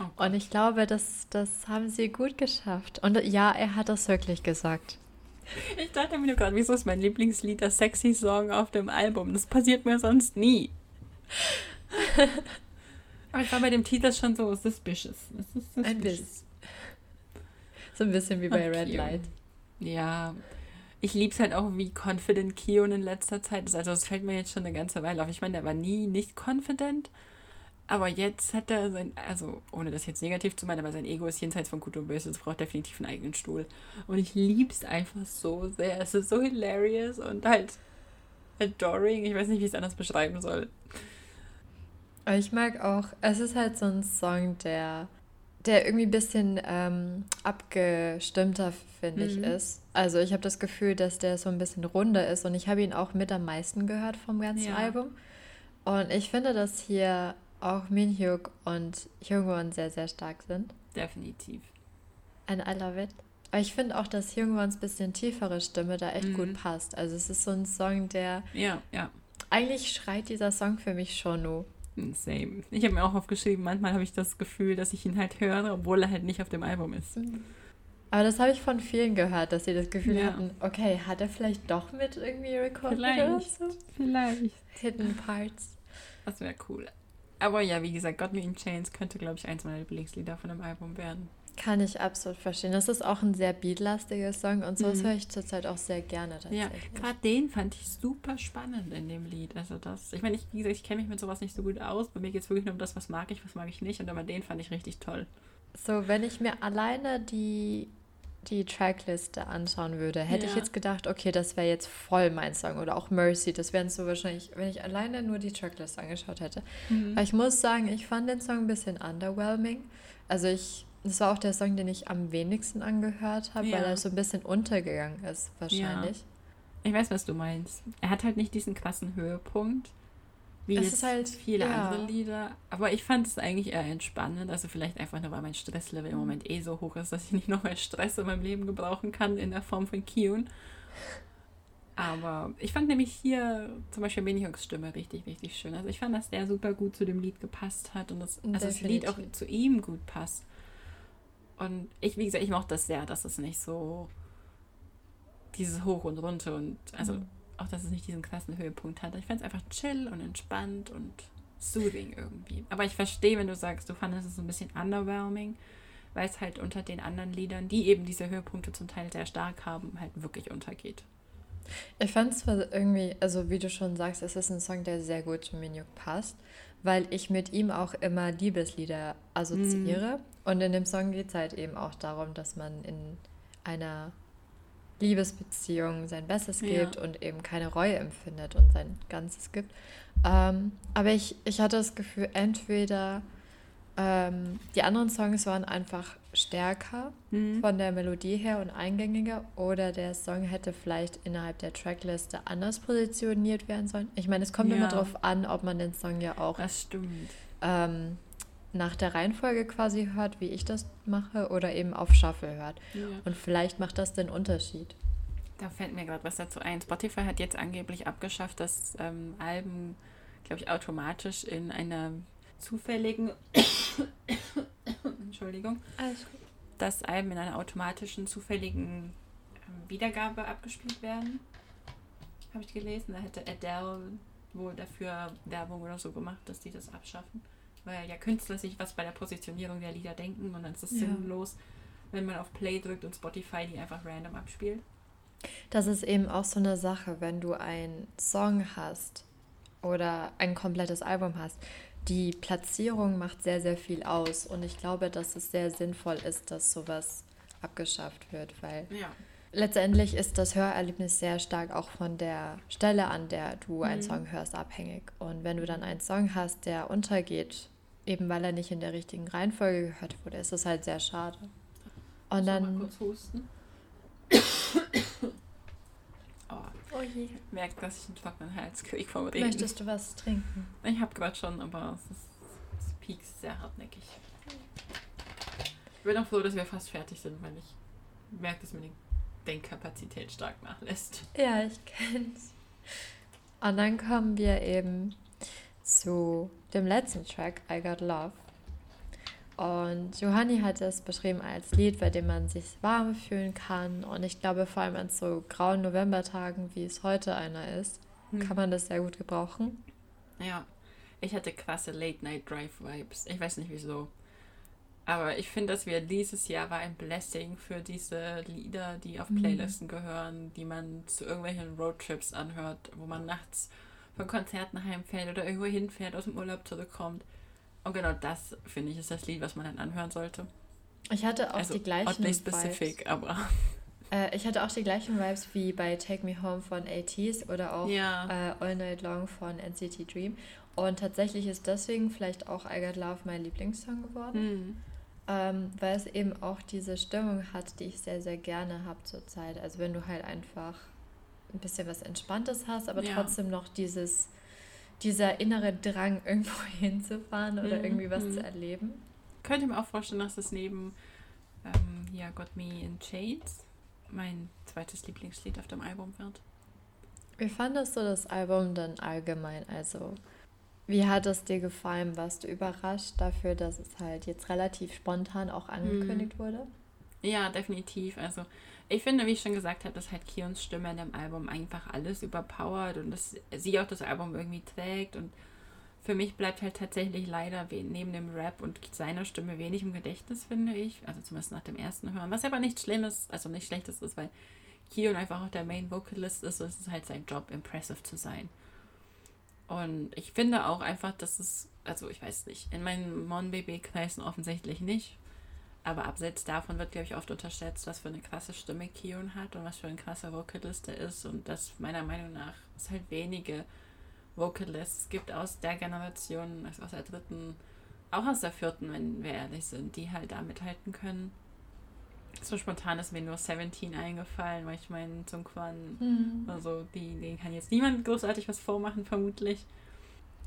Oh und ich glaube, das, das haben sie gut geschafft. Und ja, er hat das wirklich gesagt. Ich dachte mir nur gerade, wieso ist mein Lieblingslied der sexy Song auf dem Album? Das passiert mir sonst nie. (laughs) Aber ich war bei dem Titel schon so suspicious. suspicious. Ein bisschen. So ein bisschen wie bei okay. Red Light. Ja, ich liebe es halt auch, wie confident Kion in letzter Zeit ist. Also, das fällt mir jetzt schon eine ganze Weile auf. Ich meine, der war nie nicht confident. Aber jetzt hat er sein, also ohne das jetzt negativ zu meinen, aber sein Ego ist jenseits von Gut und Böse. Es braucht definitiv einen eigenen Stuhl. Und ich liebe es einfach so sehr. Es ist so hilarious und halt adoring. Ich weiß nicht, wie ich es anders beschreiben soll. Ich mag auch, es ist halt so ein Song, der der irgendwie ein bisschen ähm, abgestimmter, finde mhm. ich, ist. Also ich habe das Gefühl, dass der so ein bisschen runder ist und ich habe ihn auch mit am meisten gehört vom ganzen ja. Album. Und ich finde, dass hier auch Minhyuk und Hyungwon sehr, sehr stark sind. Definitiv. And I love it. Aber ich finde auch, dass Hyungwons bisschen tiefere Stimme da echt mhm. gut passt. Also es ist so ein Song, der... Ja, ja. Eigentlich schreit dieser Song für mich schon nur. Same. Ich habe mir auch aufgeschrieben, manchmal habe ich das Gefühl, dass ich ihn halt höre, obwohl er halt nicht auf dem Album ist. Aber das habe ich von vielen gehört, dass sie das Gefühl ja. hatten, okay, hat er vielleicht doch mit irgendwie recorded Vielleicht, so? vielleicht. Hidden Parts. Das wäre cool. Aber ja, wie gesagt, God Me in Chains könnte, glaube ich, eins meiner Lieblingslieder von dem Album werden. Kann ich absolut verstehen. Das ist auch ein sehr beatlastiger Song und so mhm. höre ich zurzeit auch sehr gerne tatsächlich. Ja, gerade den fand ich super spannend in dem Lied. Also das, ich meine, ich, wie gesagt, ich kenne mich mit sowas nicht so gut aus. Bei mir geht es wirklich nur um das, was mag ich, was mag ich nicht. Und aber den fand ich richtig toll. So, wenn ich mir alleine die, die Trackliste anschauen würde, hätte ja. ich jetzt gedacht, okay, das wäre jetzt voll mein Song. Oder auch Mercy, das wären so wahrscheinlich, wenn ich alleine nur die Trackliste angeschaut hätte. Mhm. Aber ich muss sagen, ich fand den Song ein bisschen underwhelming. Also ich das war auch der Song, den ich am wenigsten angehört habe, ja. weil er so ein bisschen untergegangen ist, wahrscheinlich. Ja. Ich weiß, was du meinst. Er hat halt nicht diesen krassen Höhepunkt, wie es jetzt halt, viele ja. andere Lieder. Aber ich fand es eigentlich eher entspannend. Also vielleicht einfach nur, weil mein Stresslevel im mhm. Moment eh so hoch ist, dass ich nicht noch mehr Stress in meinem Leben gebrauchen kann in der Form von Kion. Aber ich fand nämlich hier zum Beispiel Minihawks Stimme richtig, richtig schön. Also ich fand, dass der super gut zu dem Lied gepasst hat und das, also das Lied auch zu ihm gut passt. Und ich, wie gesagt, ich mochte das sehr, dass es nicht so dieses Hoch und Runter und also mhm. auch, dass es nicht diesen krassen Höhepunkt hat. Ich fand es einfach chill und entspannt und soothing irgendwie. Aber ich verstehe, wenn du sagst, du fandest es ein bisschen underwhelming, weil es halt unter den anderen Liedern, die eben diese Höhepunkte zum Teil sehr stark haben, halt wirklich untergeht. Ich fand es irgendwie, also wie du schon sagst, es ist ein Song, der sehr gut zu Minuk passt, weil ich mit ihm auch immer Liebeslieder assoziiere. Mm. Und in dem Song geht es halt eben auch darum, dass man in einer Liebesbeziehung sein Bestes gibt ja. und eben keine Reue empfindet und sein Ganzes gibt. Ähm, aber ich, ich hatte das Gefühl, entweder ähm, die anderen Songs waren einfach stärker mhm. von der Melodie her und eingängiger oder der Song hätte vielleicht innerhalb der Trackliste anders positioniert werden sollen. Ich meine, es kommt ja. immer darauf an, ob man den Song ja auch ähm, nach der Reihenfolge quasi hört, wie ich das mache, oder eben auf Shuffle hört. Ja. Und vielleicht macht das den Unterschied. Da fällt mir gerade was dazu ein. Spotify hat jetzt angeblich abgeschafft, dass ähm, Alben, glaube ich, automatisch in einer zufälligen (coughs) Entschuldigung, dass Alben in einer automatischen zufälligen ähm, Wiedergabe abgespielt werden. Habe ich gelesen. Da hätte Adele wohl dafür Werbung oder so gemacht, dass die das abschaffen. weil ja Künstler sich was bei der Positionierung der Lieder denken und dann ist es Ja. sinnlos, wenn man auf Play drückt und Spotify die einfach random abspielt. Das ist eben auch so eine Sache, wenn du einen Song hast oder ein komplettes Album hast. Die Platzierung macht sehr, sehr viel aus und ich glaube, dass es sehr sinnvoll ist, dass sowas abgeschafft wird, weil Ja. letztendlich ist das Hörerlebnis sehr stark auch von der Stelle, an der du einen Mhm. Song hörst, abhängig. Und wenn du dann einen Song hast, der untergeht, eben weil er nicht in der richtigen Reihenfolge gehört wurde, ist es halt sehr schade. Und Soll mal dann. kurz husten. Oh, je. ich merke, dass ich einen trockenen Hals kriege vom Reden. Möchtest du was trinken? Ich habe gerade schon, aber es ist es piekst sehr hartnäckig. Ich bin auch froh, dass wir fast fertig sind, weil ich merke, dass mir die Denkkapazität stark nachlässt. Ja, ich kenn's. Und dann kommen wir eben zu dem letzten Track, I Got Love. Und Johanni hat es beschrieben als Lied, bei dem man sich warm fühlen kann. Und ich glaube, vor allem an so grauen Novembertagen, wie es heute einer ist, kann man das sehr gut gebrauchen. Ja, ich hatte krasse Late-Night-Drive-Vibes. Ich weiß nicht wieso. Aber ich finde, dass wir dieses Jahr war ein Blessing für diese Lieder, die auf Mhm. Playlisten gehören, die man zu irgendwelchen Roadtrips anhört, wo man nachts von Konzerten heimfährt oder irgendwo hinfährt, aus dem Urlaub zurückkommt. Und genau das, finde ich, ist das Lied, was man dann anhören sollte. Ich hatte auch also die gleichen oddly Vibes. specific, aber (laughs) Äh, ich hatte auch die gleichen Vibes wie bei Take Me Home von ATs oder auch ja. äh, All Night Long von NCT Dream. Und tatsächlich ist deswegen vielleicht auch I Got Love mein Lieblingssong geworden, Hm. ähm, weil es eben auch diese Stimmung hat, die ich sehr, sehr gerne habe zurzeit. Also wenn du halt einfach ein bisschen was Entspanntes hast, aber Ja. trotzdem noch dieses, dieser innere Drang, (laughs) irgendwo hinzufahren oder Mhm, irgendwie was mhm. zu erleben. Könnte mir auch vorstellen, dass es neben ähm, ja, Got Me in Shades mein zweites Lieblingslied auf dem Album wird. Wie fandest du das Album dann allgemein? Also, wie hat es dir gefallen? Warst du überrascht dafür, dass es halt jetzt relativ spontan auch angekündigt wurde? Ja, definitiv. Also ich finde, wie ich schon gesagt habe, dass halt Kions Stimme in dem Album einfach alles überpowert und dass sie auch das Album irgendwie trägt und für mich bleibt halt tatsächlich leider neben dem Rap und seiner Stimme wenig im Gedächtnis, finde ich. Also zumindest nach dem ersten Hören. Was aber nicht Schlimmes, also nicht Schlechtes ist, weil Kion einfach auch der Main Vocalist ist und es ist halt sein Job, impressive zu sein. Und ich finde auch einfach, dass es, also ich weiß nicht, in meinen Mon-BB-Kreisen offensichtlich nicht. Aber abseits davon wird, glaube ich, oft unterschätzt, was für eine krasse Stimme Kion hat und was für ein krasser Vocalist er ist. Und dass meiner Meinung nach es halt wenige Vocalists gibt aus der Generation, also aus der dritten, auch aus der vierten, wenn wir ehrlich sind, die halt da mithalten können. So spontan ist mir nur 17 eingefallen, weil ich meine, Zum Quan also die, denen kann jetzt niemand großartig was vormachen, vermutlich.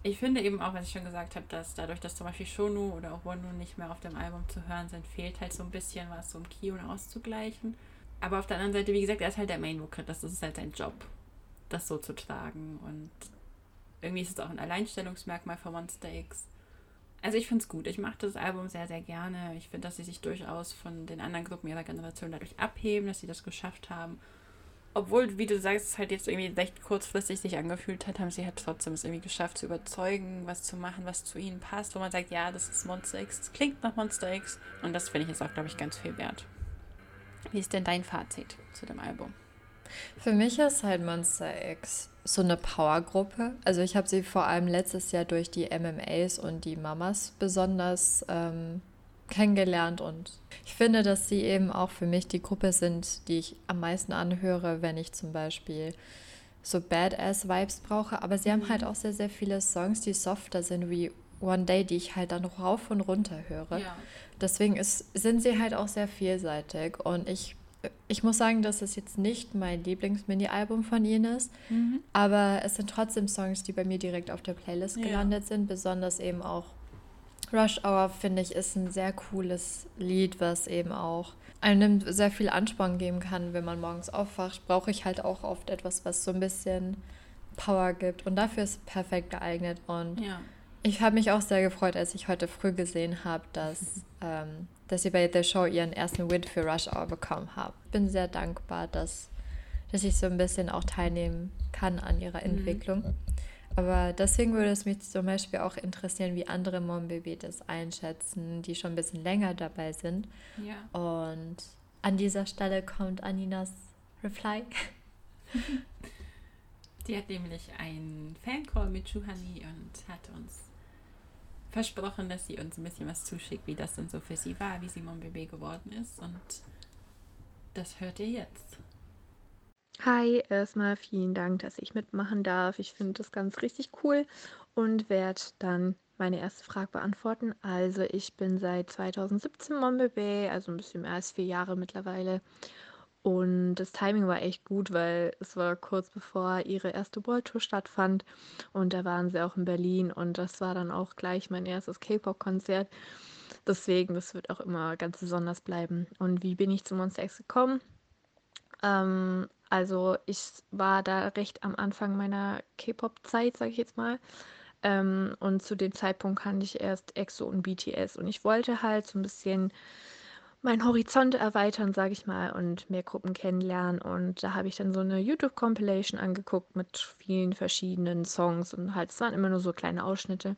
Ich finde eben auch, was ich schon gesagt habe, dass dadurch, dass zum Beispiel Shonu oder auch Wonu nicht mehr auf dem Album zu hören sind, fehlt halt so ein bisschen was, um Kion auszugleichen. Aber auf der anderen Seite, wie gesagt, er ist halt der Main Vocalist, das ist halt sein Job, das so zu tragen. Und irgendwie ist es auch ein Alleinstellungsmerkmal von Monster X. Also ich finde es gut. Ich mache das Album sehr, sehr gerne. Ich finde, dass sie sich durchaus von den anderen Gruppen ihrer Generation dadurch abheben, dass sie das geschafft haben. Obwohl, wie du sagst, es halt jetzt irgendwie recht kurzfristig sich angefühlt hat, haben sie halt trotzdem es irgendwie geschafft zu überzeugen, was zu machen, was zu ihnen passt, wo man sagt, ja, das ist Monster X, das klingt nach Monster X. Und das finde ich jetzt auch, glaube ich, ganz viel wert. Wie ist denn dein Fazit zu dem Album? Für mich ist halt Monster X so eine Powergruppe. Also ich habe sie vor allem letztes Jahr durch die MMAs und die Mamas besonders ähm, kennengelernt und ich finde, dass sie eben auch für mich die Gruppe sind, die ich am meisten anhöre, wenn ich zum Beispiel so Badass-Vibes brauche. Aber sie haben halt auch sehr, sehr viele Songs, die softer sind wie One Day, die ich halt dann rauf und runter höre. Ja. Deswegen ist, sind sie halt auch sehr vielseitig und ich, ich muss sagen, dass es jetzt nicht mein Lieblings-Mini-Album von ihnen ist, Mhm. aber es sind trotzdem Songs, die bei mir direkt auf der Playlist Ja. gelandet sind, besonders eben auch Rush Hour, finde ich, ist ein sehr cooles Lied, was eben auch einem sehr viel Ansporn geben kann, wenn man morgens aufwacht, brauche ich halt auch oft etwas, was so ein bisschen Power gibt und dafür ist es perfekt geeignet und Ja. ich habe mich auch sehr gefreut, als ich heute früh gesehen habe, dass, (laughs) ähm, dass sie bei The Show ihren ersten Win für Rush Hour bekommen haben. Bin sehr dankbar, dass, dass ich so ein bisschen auch teilnehmen kann an ihrer Mhm. Aber deswegen würde es mich zum Beispiel auch interessieren, wie andere Monbebe das einschätzen, die schon ein bisschen länger dabei sind. Ja. Und an dieser Stelle kommt Aninas Reply. (laughs) Die hat nämlich einen Fancall mit Juhani und hat uns versprochen, dass sie uns ein bisschen was zuschickt, wie das denn so für sie war, wie sie Monbebe geworden ist. Und das hört ihr jetzt. Hi, erstmal vielen Dank, dass ich mitmachen darf. Ich finde das ganz richtig cool und werde dann meine erste Frage beantworten. Also ich bin seit 2017 Monbebe, also ein bisschen mehr als vier Jahre mittlerweile. Und das Timing war echt gut, weil es war kurz bevor ihre erste World Tour stattfand. Und da waren sie auch in Berlin und das war dann auch gleich mein erstes K-Pop-Konzert. Deswegen, das wird auch immer ganz besonders bleiben. Und wie bin ich zu Monster X gekommen? Ähm, also ich war da recht am Anfang meiner K-Pop-Zeit, sage ich jetzt mal. Ähm, und zu dem Zeitpunkt kannte ich erst EXO und BTS. Und ich wollte halt so ein bisschen meinen Horizont erweitern, sage ich mal, und mehr Gruppen kennenlernen. Und da habe ich dann so eine YouTube-Compilation angeguckt mit vielen verschiedenen Songs und halt, es waren immer nur so kleine Ausschnitte.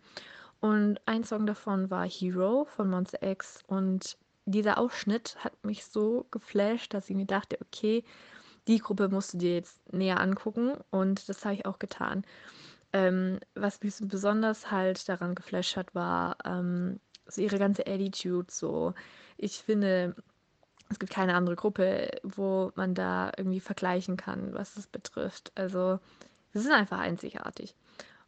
Und ein Song davon war Hero von Monster X und dieser Ausschnitt hat mich so geflasht, dass ich mir dachte, okay, die Gruppe musst du dir jetzt näher angucken und das habe ich auch getan. Ähm, was mich so besonders halt daran geflasht hat, war ähm, so ihre ganze Attitude. So, ich finde, es gibt keine andere Gruppe, wo man da irgendwie vergleichen kann, was das betrifft. Also, sie sind einfach einzigartig.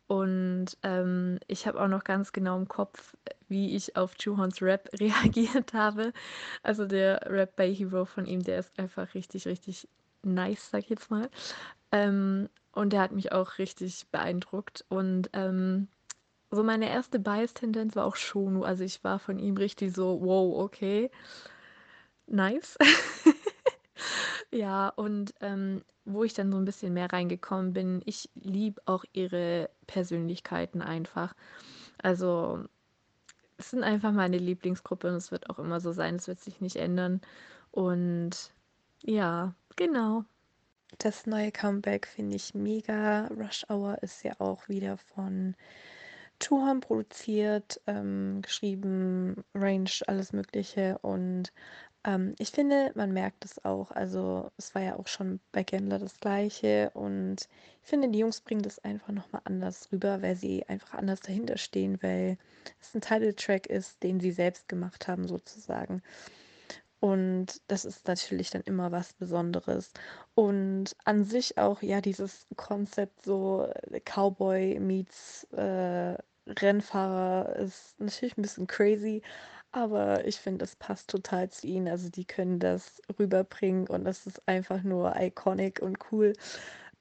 Und ähm, ich habe auch noch ganz genau im Kopf, wie ich auf Juhons Rap (laughs) reagiert habe. Also der Rap bei Hero von ihm, der ist einfach richtig, richtig nice, sag ich jetzt mal. Ähm, und der hat mich auch richtig beeindruckt. Und ähm, so meine erste Bias-Tendenz war auch Shonu. Also ich war von ihm richtig so, wow, okay, nice. (laughs) ja, und ähm, wo ich dann so ein bisschen mehr reingekommen bin, ich liebe auch ihre Persönlichkeiten einfach. Also, es sind einfach meine Lieblingsgruppe und es wird auch immer so sein, es wird sich nicht ändern. Und ja, genau. Das neue Comeback finde ich mega. Rush Hour ist ja auch wieder von Chuhan produziert, ähm, geschrieben, Range, alles Mögliche. Und ähm, ich finde, man merkt es auch. Also es war ja auch schon bei Gendler das gleiche. Und ich finde, die Jungs bringen das einfach nochmal anders rüber, weil sie einfach anders dahinter stehen, weil es ein Title-Track ist, den sie selbst gemacht haben sozusagen. Und das ist natürlich dann immer was Besonderes. Und an sich auch, ja, dieses Konzept so äh, Cowboy meets äh, Rennfahrer ist natürlich ein bisschen crazy, aber ich finde, es passt total zu ihnen. Also die können das rüberbringen und das ist einfach nur iconic und cool.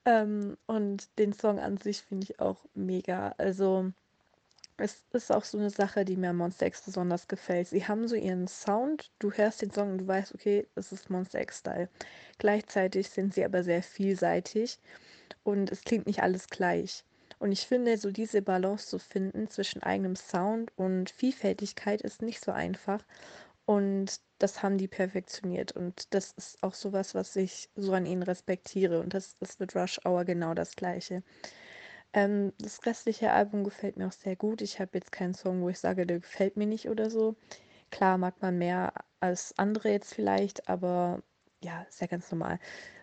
Ähm, und den Song an sich finde ich auch mega. Also es ist auch so eine Sache, die mir an Monster X besonders gefällt. Sie haben so ihren Sound, du hörst den Song und du weißt, okay, das ist Monster X-Style. Gleichzeitig sind sie aber sehr vielseitig und es klingt nicht alles gleich. Und ich finde, so diese Balance zu finden zwischen eigenem Sound und Vielfältigkeit ist nicht so einfach. Und das haben die perfektioniert. Und das ist auch sowas, was ich so an ihnen respektiere. Und das ist mit Rush Hour genau das Gleiche. Ähm, das restliche Album gefällt mir auch sehr gut. Ich habe jetzt keinen Song, wo ich sage, der gefällt mir nicht oder so. Klar mag man mehr als andere jetzt vielleicht, aber ja, ist ja ganz normal.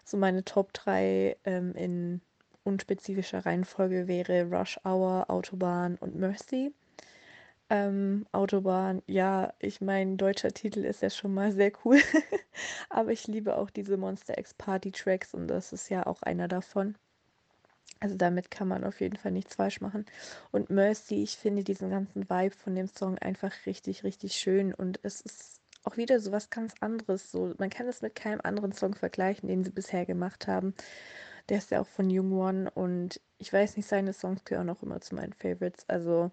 So meine Top 3 ähm, in unspezifischer Reihenfolge wäre Rush Hour, Autobahn und Mercy. Ähm, Autobahn, ja, ich meine, deutscher Titel ist ja schon mal sehr cool. (laughs) aber ich liebe auch diese Monster X Party Tracks und das ist ja auch einer davon. Also damit kann man auf jeden Fall nichts falsch machen. Und Mercy, ich finde diesen ganzen Vibe von dem Song einfach richtig, richtig schön. Und es ist auch wieder so was ganz anderes. So, man kann es mit keinem anderen Song vergleichen, den sie bisher gemacht haben. Der ist ja auch von Jung One und ich weiß nicht, seine Songs gehören auch immer zu meinen Favorites. Also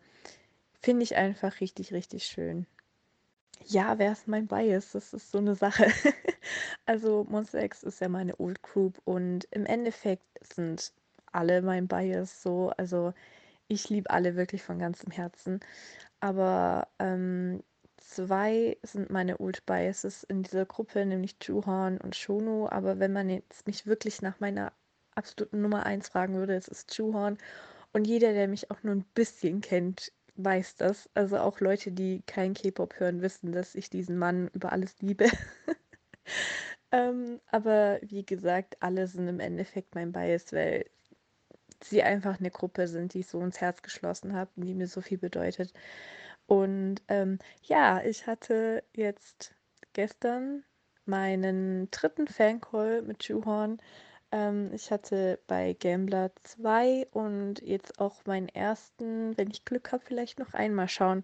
finde ich einfach richtig, richtig schön. Ja, wer ist mein Bias? Das ist so eine Sache. (laughs) also Monster X ist ja meine Old Group und im Endeffekt sind alle mein Bias so. Also ich liebe alle wirklich von ganzem Herzen. Aber ähm, zwei sind meine Old Biases in dieser Gruppe, nämlich Juhan und Shono. Aber wenn man jetzt mich wirklich nach meiner absoluten Nummer 1 fragen würde, es ist Juhan. Und jeder, der mich auch nur ein bisschen kennt, weiß das. Also auch Leute, die kein K-Pop hören, wissen, dass ich diesen Mann über alles liebe. (laughs) ähm, aber wie gesagt, alle sind im Endeffekt mein Bias, weil sie einfach eine Gruppe sind, die ich so ins Herz geschlossen habe und die mir so viel bedeutet. Und ähm, ja, ich hatte jetzt gestern meinen dritten Fancall mit Schuhorn. Ähm, ich hatte bei Gambler 2 und jetzt auch meinen ersten, wenn ich Glück habe, vielleicht noch einmal schauen.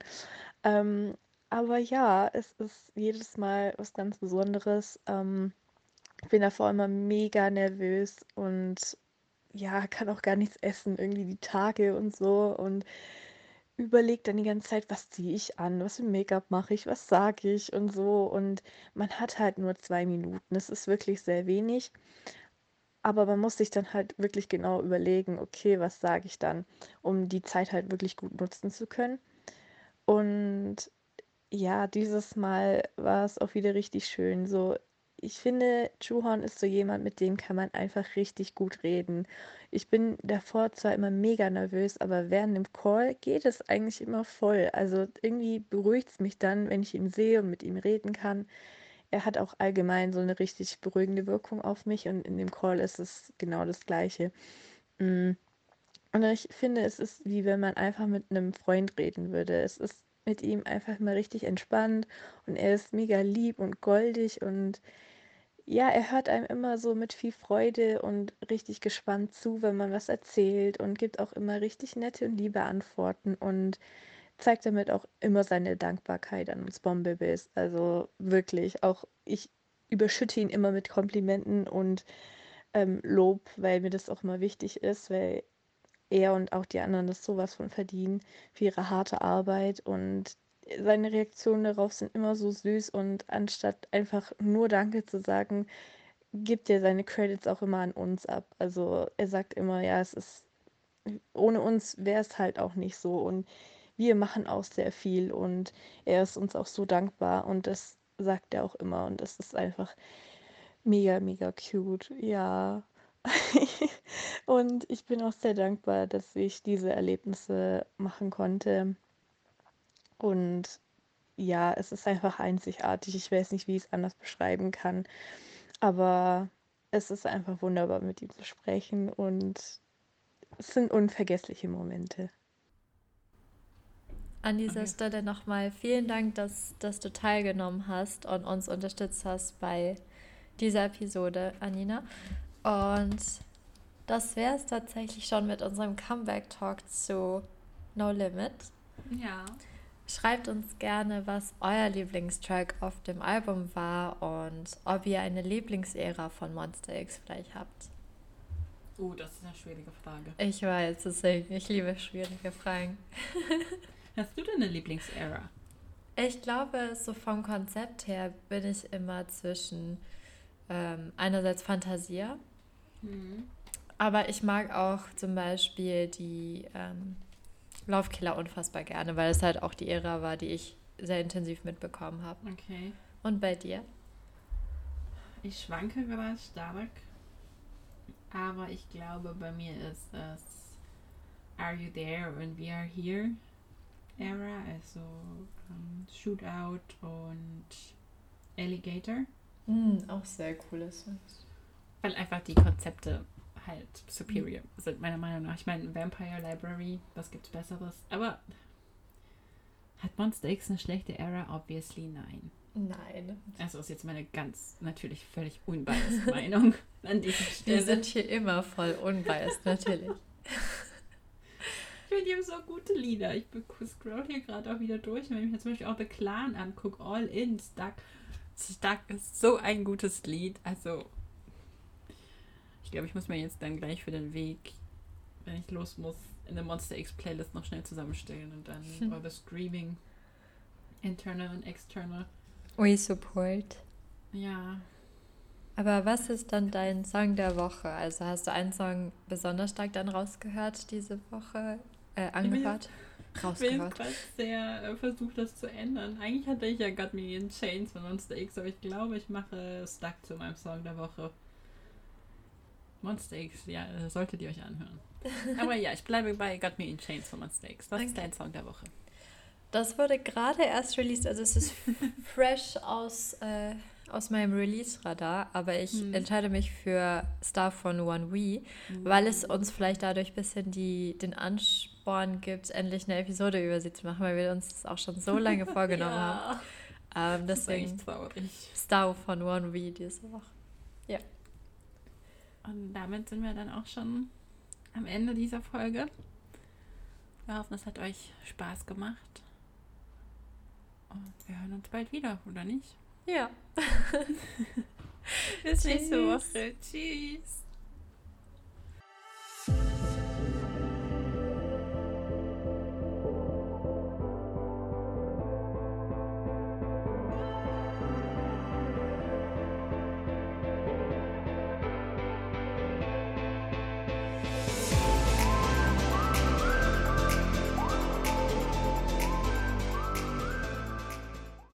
Ähm, aber ja, es ist jedes Mal was ganz Besonderes. Ähm, ich bin davor immer mega nervös und ja, kann auch gar nichts essen, irgendwie die Tage und so. Und überlege dann die ganze Zeit, was ziehe ich an, was für Make-up mache ich, was sage ich und so. Und man hat halt nur zwei Minuten. Das ist wirklich sehr wenig. Aber man muss sich dann halt wirklich genau überlegen, okay, was sage ich dann, um die Zeit halt wirklich gut nutzen zu können. Und ja, dieses Mal war es auch wieder richtig schön. So, ich finde, Chuhon ist so jemand, mit dem kann man einfach richtig gut reden. Ich bin davor zwar immer mega nervös, aber während dem Call geht es eigentlich immer voll. Also irgendwie beruhigt es mich dann, wenn ich ihn sehe und mit ihm reden kann. Er hat auch allgemein so eine richtig beruhigende Wirkung auf mich und in dem Call ist es genau das Gleiche. Mm. Und ich finde, es ist wie wenn man einfach mit einem Freund reden würde. Es ist mit ihm einfach mal richtig entspannt und er ist mega lieb und goldig und ja, er hört einem immer so mit viel Freude und richtig gespannt zu, wenn man was erzählt und gibt auch immer richtig nette und liebe Antworten und zeigt damit auch immer seine Dankbarkeit an uns Bombebills. Also wirklich, auch ich überschütte ihn immer mit Komplimenten und ähm, Lob, weil mir das auch immer wichtig ist, weil er und auch die anderen das sowas von verdienen für ihre harte Arbeit und seine Reaktionen darauf sind immer so süß und anstatt einfach nur Danke zu sagen, gibt er seine Credits auch immer an uns ab. Also er sagt immer, ja, es ist, ohne uns wäre es halt auch nicht so und wir machen auch sehr viel und er ist uns auch so dankbar und das sagt er auch immer und das ist einfach mega, mega cute. Ja. (laughs) und ich bin auch sehr dankbar, dass ich diese Erlebnisse machen konnte. Und ja, es ist einfach einzigartig. Ich weiß nicht, wie ich es anders beschreiben kann. Aber es ist einfach wunderbar, mit ihm zu sprechen und es sind unvergessliche Momente. An dieser okay. Stelle nochmal vielen Dank, dass, dass du teilgenommen hast und uns unterstützt hast bei dieser Episode, Anina. Und das wäre es tatsächlich schon mit unserem Comeback-Talk zu No Limit. Ja. Schreibt uns gerne, was euer Lieblingstrack auf dem Album war und ob ihr eine Lieblingsära von Monster X vielleicht habt. Oh, das ist eine schwierige Frage. Ich weiß, deswegen, ich liebe schwierige Fragen. (laughs) Hast du denn eine Lieblingsära? Ich glaube, so vom Konzept her bin ich immer zwischen ähm, einerseits Fantasia, mhm. aber ich mag auch zum Beispiel die ähm, Laufkiller unfassbar gerne, weil es halt auch die Ära war, die ich sehr intensiv mitbekommen habe. Okay. Und bei dir? Ich schwanke gerade stark, aber ich glaube, bei mir ist es Are You There and We Are Here Era, also um, Shootout und Alligator. Mm, auch sehr coole Songs. Weil einfach die Konzepte halt superior sind, meiner Meinung nach. Ich meine, Vampire Library, was gibt's Besseres? Aber hat Monster X eine schlechte Era? Obviously nein. Nein. Also ist jetzt meine ganz, natürlich völlig unbiased (laughs) Meinung an dieser Stelle. Wir sind hier immer voll unbiased, natürlich. (laughs) (laughs) ich finde, die haben so gute Lieder. Ich scroll hier gerade auch wieder durch. wenn ich mir zum Beispiel auch The Clan angucke, All In, Stuck. Stuck ist so ein gutes Lied. Also glaube, ich muss mir jetzt dann gleich für den Weg, wenn ich los muss, in der Monster X Playlist noch schnell zusammenstellen und dann hm. All the Screaming, Internal und External. We support. Ja. Aber was ist dann dein Song der Woche? Also hast du einen Song besonders stark dann rausgehört diese Woche, äh, angehört? Rausgehört. Ich bin sehr äh, versucht, das zu ändern. Eigentlich hatte ich ja Got Me in Chains von Monster X, aber ich glaube, ich mache Stuck zu meinem Song der Woche. Monster X, ja, solltet ihr euch anhören. Aber ja, ich bleibe bei Got Me in Chains von Mistakes. Das ist Okay. dein Song der Woche. Das wurde gerade erst released, also es ist (laughs) fresh aus, äh, aus meinem Release-Radar, aber ich Hm. entscheide mich für Star von One We, weil es uns vielleicht dadurch ein bisschen die, den Ansporn gibt, endlich eine Episode über sie zu machen, weil wir uns das auch schon so lange (laughs) vorgenommen haben. ja. Ähm, Das ist deswegen echt traurig. Star von One We diese Woche. Und damit sind wir dann auch schon am Ende dieser Folge. Wir hoffen, es hat euch Spaß gemacht. Und wir hören uns bald wieder, oder nicht? Ja. (laughs) Bis nächste Woche. Tschüss.